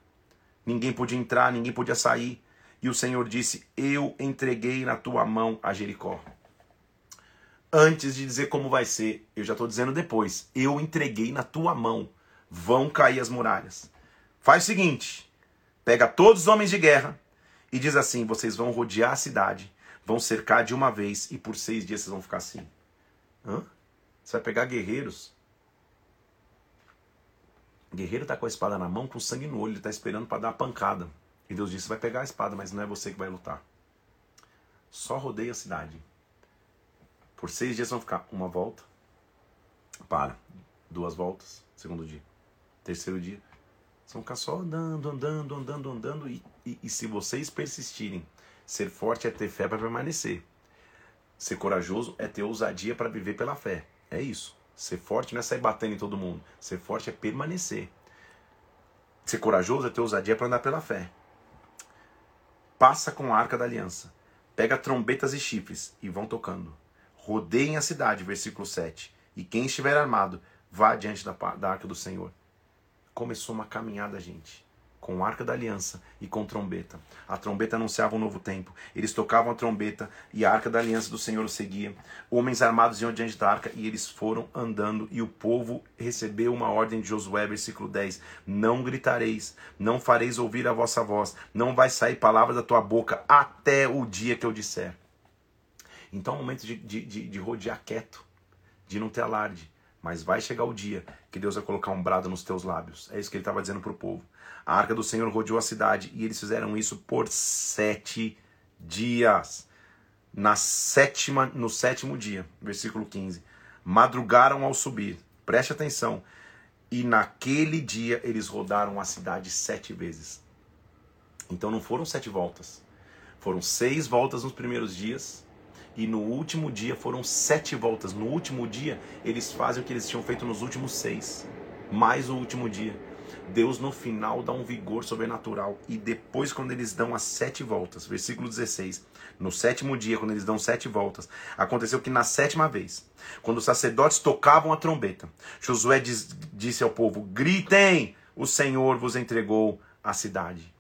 Ninguém podia entrar, ninguém podia sair. E o Senhor disse: Eu entreguei na tua mão a Jericó. Antes de dizer como vai ser, eu já estou dizendo depois. Eu entreguei na tua mão. Vão cair as muralhas. Faz o seguinte: pega todos os homens de guerra e diz assim: vocês vão rodear a cidade, vão cercar de uma vez e por seis dias vocês vão ficar assim. Hã? Você vai pegar guerreiros. O guerreiro está com a espada na mão, com sangue no olho, ele está esperando para dar a pancada. E Deus disse: vai pegar a espada, mas não é você que vai lutar. Só rodeia a cidade. Por seis dias vão ficar uma volta, para, duas voltas, segundo dia, terceiro dia. Vocês vão ficar só andando, andando, andando, andando. E, e, e se vocês persistirem, ser forte é ter fé para permanecer. Ser corajoso é ter ousadia para viver pela fé. É isso. Ser forte não é sair batendo em todo mundo. Ser forte é permanecer. Ser corajoso é ter ousadia para andar pela fé. Passa com a arca da aliança. Pega trombetas e chifres e vão tocando. Rodeiem a cidade, versículo 7. E quem estiver armado, vá diante da, da arca do Senhor. Começou uma caminhada, gente com arca da aliança e com trombeta. A trombeta anunciava um novo tempo. Eles tocavam a trombeta e a arca da aliança do Senhor seguia. Homens armados iam diante da arca e eles foram andando e o povo recebeu uma ordem de Josué, versículo 10. Não gritareis, não fareis ouvir a vossa voz, não vai sair palavra da tua boca até o dia que eu disser. Então é o momento de, de, de, de rodear quieto, de não ter alarde. Mas vai chegar o dia que Deus vai colocar um brado nos teus lábios. É isso que ele estava dizendo para o povo. A arca do Senhor rodeou a cidade e eles fizeram isso por sete dias. Na sétima, no sétimo dia, versículo 15, madrugaram ao subir. Preste atenção. E naquele dia eles rodaram a cidade sete vezes. Então não foram sete voltas. Foram seis voltas nos primeiros dias. E no último dia foram sete voltas. No último dia eles fazem o que eles tinham feito nos últimos seis. Mais o último dia. Deus no final dá um vigor sobrenatural. E depois, quando eles dão as sete voltas, versículo 16, no sétimo dia, quando eles dão sete voltas, aconteceu que na sétima vez, quando os sacerdotes tocavam a trombeta, Josué diz, disse ao povo: Gritem, o Senhor vos entregou a cidade.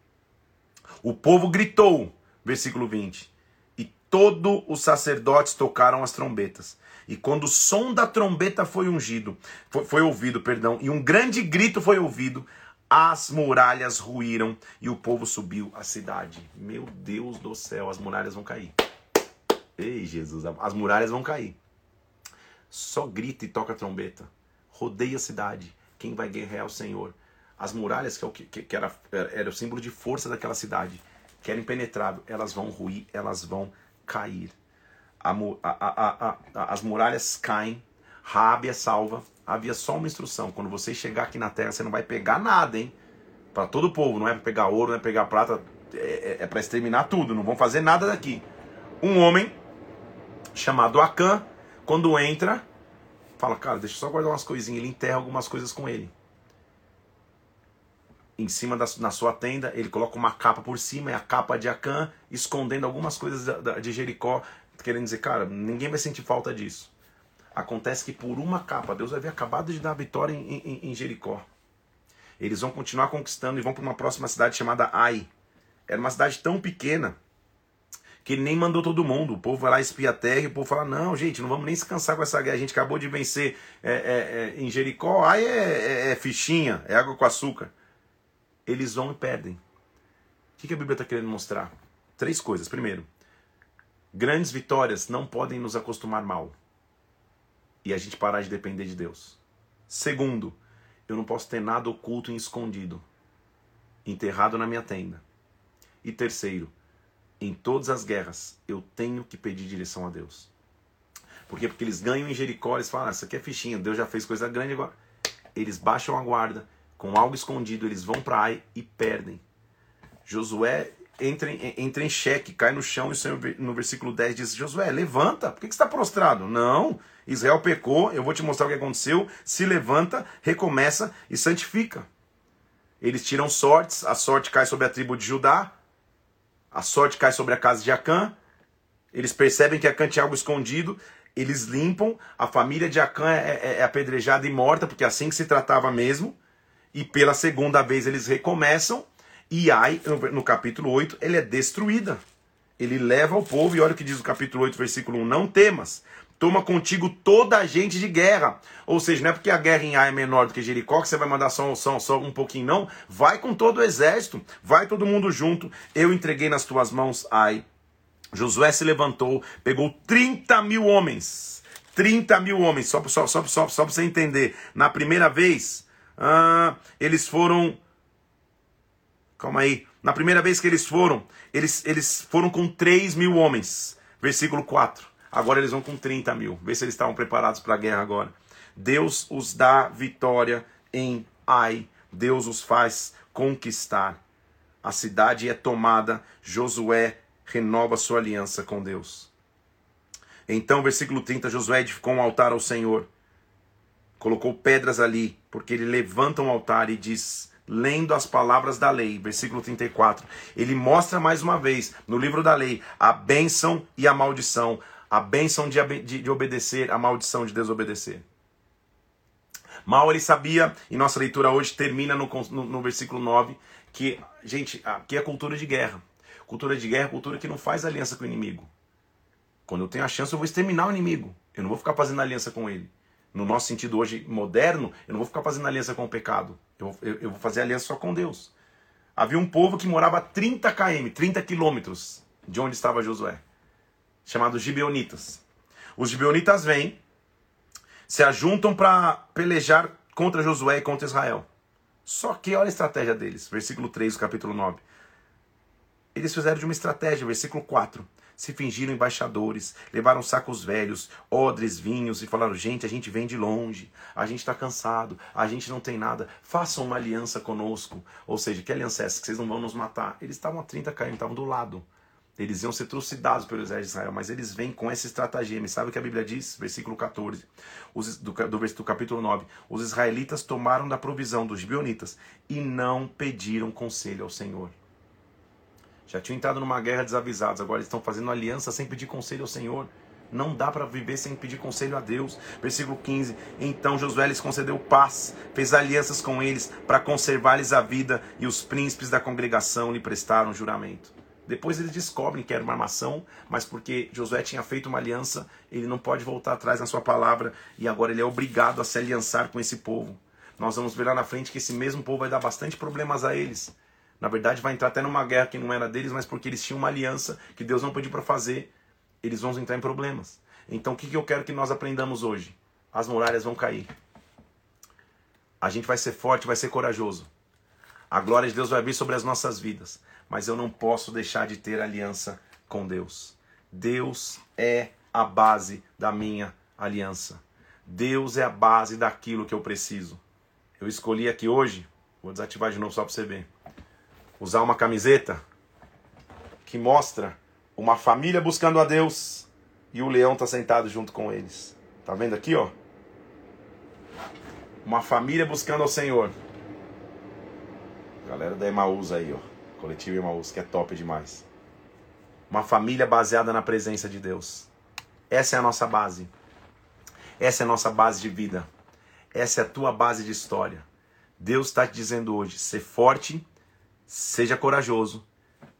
O povo gritou, versículo 20, e todos os sacerdotes tocaram as trombetas. E quando o som da trombeta foi ungido, foi, foi ouvido, perdão, e um grande grito foi ouvido, as muralhas ruíram e o povo subiu à cidade. Meu Deus do céu, as muralhas vão cair. Ei, Jesus, as muralhas vão cair. Só grita e toca a trombeta. Rodeia a cidade. Quem vai guerrear é o Senhor. As muralhas, que, é era, era o símbolo de força daquela cidade, que era impenetrável, elas vão ruir, elas vão cair a, a, a, as muralhas caem, Rabi é salva. Havia só uma instrução: quando você chegar aqui na terra, você não vai pegar nada, hein? Para todo o povo, não é para pegar ouro, não é para pegar prata, é, é, é para exterminar tudo, não vão fazer nada daqui. Um homem chamado Acã, quando entra, fala, cara, deixa eu só guardar umas coisinhas. Ele enterra algumas coisas com ele. Em cima da na sua tenda, ele coloca uma capa por cima, é a capa de Acã, escondendo algumas coisas de Jericó, querendo dizer, cara, ninguém vai sentir falta disso. Acontece que por uma capa, Deus havia acabado de dar a vitória em, em, em Jericó. Eles vão continuar conquistando e vão para uma próxima cidade chamada Ai. Era uma cidade tão pequena que ele nem mandou todo mundo. O povo vai lá espiar a terra e o povo fala: Não, gente, não vamos nem se cansar com essa guerra. A gente acabou de vencer é, é, é, em Jericó. Ai é, é, é, fichinha, é água com açúcar. Eles vão e perdem. O que, que a Bíblia está querendo mostrar? Três coisas. Primeiro, grandes vitórias não podem nos acostumar mal e a gente parar de depender de Deus. Segundo, eu não posso ter nada oculto e escondido, enterrado na minha tenda. E terceiro, em todas as guerras eu tenho que pedir direção a Deus. Por quê? Porque eles ganham em Jericó, eles falam, ah, isso aqui é fichinha, Deus já fez coisa grande agora. Eles baixam a guarda, com algo escondido, eles vão para Ai e perdem. Josué entra em, entra em xeque, cai no chão e o Senhor no versículo 10 diz, Josué, levanta, por que, que você está prostrado? Não, Israel pecou, eu vou te mostrar o que aconteceu. Se levanta, recomeça e santifica. Eles tiram sortes, a sorte cai sobre a tribo de Judá, a sorte cai sobre a casa de Acã. Eles percebem que Acã tinha algo escondido, eles limpam, a família de Acã é, é, é apedrejada e morta, porque é assim que se tratava mesmo. E pela segunda vez eles recomeçam, e Ai, no capítulo 8, ele é destruída. Ele leva o povo, e olha o que diz o capítulo 8, versículo 1: Não temas, Toma contigo toda a gente de guerra. Ou seja, não é porque a guerra em Ai é menor do que Jericó que você vai mandar só, só, só um pouquinho, não. Vai com todo o exército, vai todo mundo junto. Eu entreguei nas tuas mãos Ai. Josué se levantou, pegou 30 mil homens. 30 mil homens, só, só, só, só, só para você entender. Na primeira vez, ah, eles foram. Calma aí. Na primeira vez que eles foram, eles, eles foram com 3 mil homens. Versículo 4. Agora eles vão com 30 mil. Vê se eles estavam preparados para a guerra agora. Deus os dá vitória em Ai. Deus os faz conquistar. A cidade é tomada. Josué renova sua aliança com Deus. Então, versículo 30, Josué edificou um altar ao Senhor. Colocou pedras ali, porque ele levanta um altar e diz: lendo as palavras da lei, versículo 34. Ele mostra mais uma vez no livro da lei a bênção e a maldição, a bênção de, de, de obedecer, a maldição de desobedecer. Mal ele sabia, e nossa leitura hoje termina no, no, no, versículo 9, que, gente, aqui é cultura de guerra. Cultura de guerra é cultura que não faz aliança com o inimigo. Quando eu tenho a chance, eu vou exterminar o inimigo. Eu não vou ficar fazendo aliança com ele. No nosso sentido hoje moderno, eu não vou ficar fazendo aliança com o pecado. Eu, eu, eu vou fazer aliança só com Deus. Havia um povo que morava a 30 km, 30 quilômetros de onde estava Josué chamados gibeonitas. Os gibeonitas vêm, se ajuntam para pelejar contra Josué e contra Israel. Só que olha a estratégia deles, versículo 3 do capítulo 9. Eles fizeram de uma estratégia, versículo 4. Se fingiram embaixadores, levaram sacos velhos, odres, vinhos e falaram: gente, a gente vem de longe, a gente está cansado, a gente não tem nada, façam uma aliança conosco. Ou seja, que aliança é essa? Que vocês não vão nos matar. Eles estavam a 30 km, estavam do lado. Eles iam ser trucidados pelo exército de Israel, mas eles vêm com essa estratagema. Sabe o que a Bíblia diz? Versículo 14, os, do, do, do capítulo 9. Os israelitas tomaram da provisão dos gibeonitas e não pediram conselho ao Senhor. Já tinham entrado numa guerra desavisados, agora eles estão fazendo aliança sem pedir conselho ao Senhor. Não dá para viver sem pedir conselho a Deus. Versículo 15. Então Josué lhes concedeu paz, fez alianças com eles para conservar-lhes a vida, e os príncipes da congregação lhe prestaram juramento. Depois eles descobrem que era uma armação, mas porque Josué tinha feito uma aliança, ele não pode voltar atrás na sua palavra e agora ele é obrigado a se aliançar com esse povo. Nós vamos ver lá na frente que esse mesmo povo vai dar bastante problemas a eles. Na verdade, vai entrar até numa guerra que não era deles, mas porque eles tinham uma aliança que Deus não pediu para fazer, eles vão entrar em problemas. Então, o que eu quero que nós aprendamos hoje? As muralhas vão cair. A gente vai ser forte, vai ser corajoso. A glória de Deus vai vir sobre as nossas vidas mas eu não posso deixar de ter aliança com Deus. Deus é a base da minha aliança. Deus é a base daquilo que eu preciso. Eu escolhi aqui hoje, vou desativar de novo só para você ver, usar uma camiseta que mostra uma família buscando a Deus e o leão está sentado junto com eles. Tá vendo aqui, ó? Uma família buscando ao Senhor. Galera da Emaús aí, ó. Coletivo Emaús, que é top demais. Uma família baseada na presença de Deus. Essa é a nossa base. Essa é a nossa base de vida. Essa é a tua base de história. Deus está te dizendo hoje: ser forte, seja corajoso,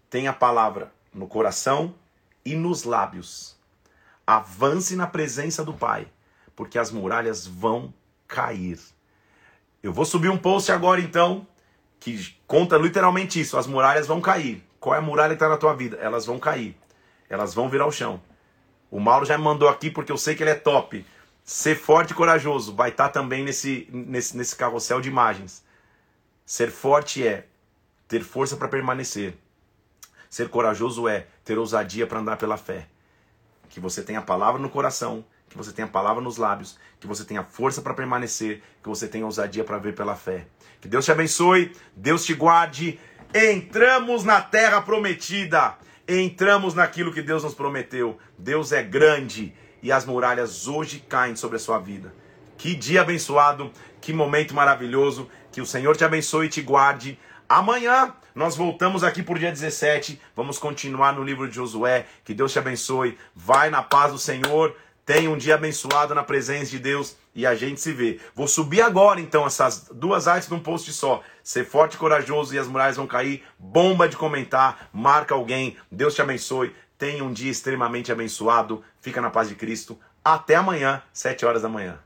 tenha a palavra no coração e nos lábios. Avance na presença do Pai, porque as muralhas vão cair. Eu vou subir um post agora então que conta literalmente isso: as muralhas vão cair. Qual é a muralha que está na tua vida? Elas vão cair. Elas vão virar o chão. O Mauro já me mandou aqui porque eu sei que ele é top. Ser forte e corajoso vai estar tá também nesse, nesse, nesse carrossel de imagens. Ser forte é ter força para permanecer. Ser corajoso é ter ousadia para andar pela fé. Que você tenha a palavra no coração, que você tenha a palavra nos lábios, que você tenha força para permanecer, que você tenha ousadia para ver pela fé. Que Deus te abençoe, Deus te guarde. Entramos na terra prometida. Entramos naquilo que Deus nos prometeu. Deus é grande e as muralhas hoje caem sobre a sua vida. Que dia abençoado, que momento maravilhoso. Que o Senhor te abençoe e te guarde. Amanhã nós voltamos aqui por dia 17. Vamos continuar no livro de Josué. Que Deus te abençoe. Vai na paz do Senhor. Tenha um dia abençoado na presença de Deus e a gente se vê. Vou subir agora então essas duas artes num post só. Ser forte e corajoso e as muralhas vão cair. Bomba de comentar. Marca alguém. Deus te abençoe. Tenha um dia extremamente abençoado. Fica na paz de Cristo. Até amanhã, 7 horas da manhã.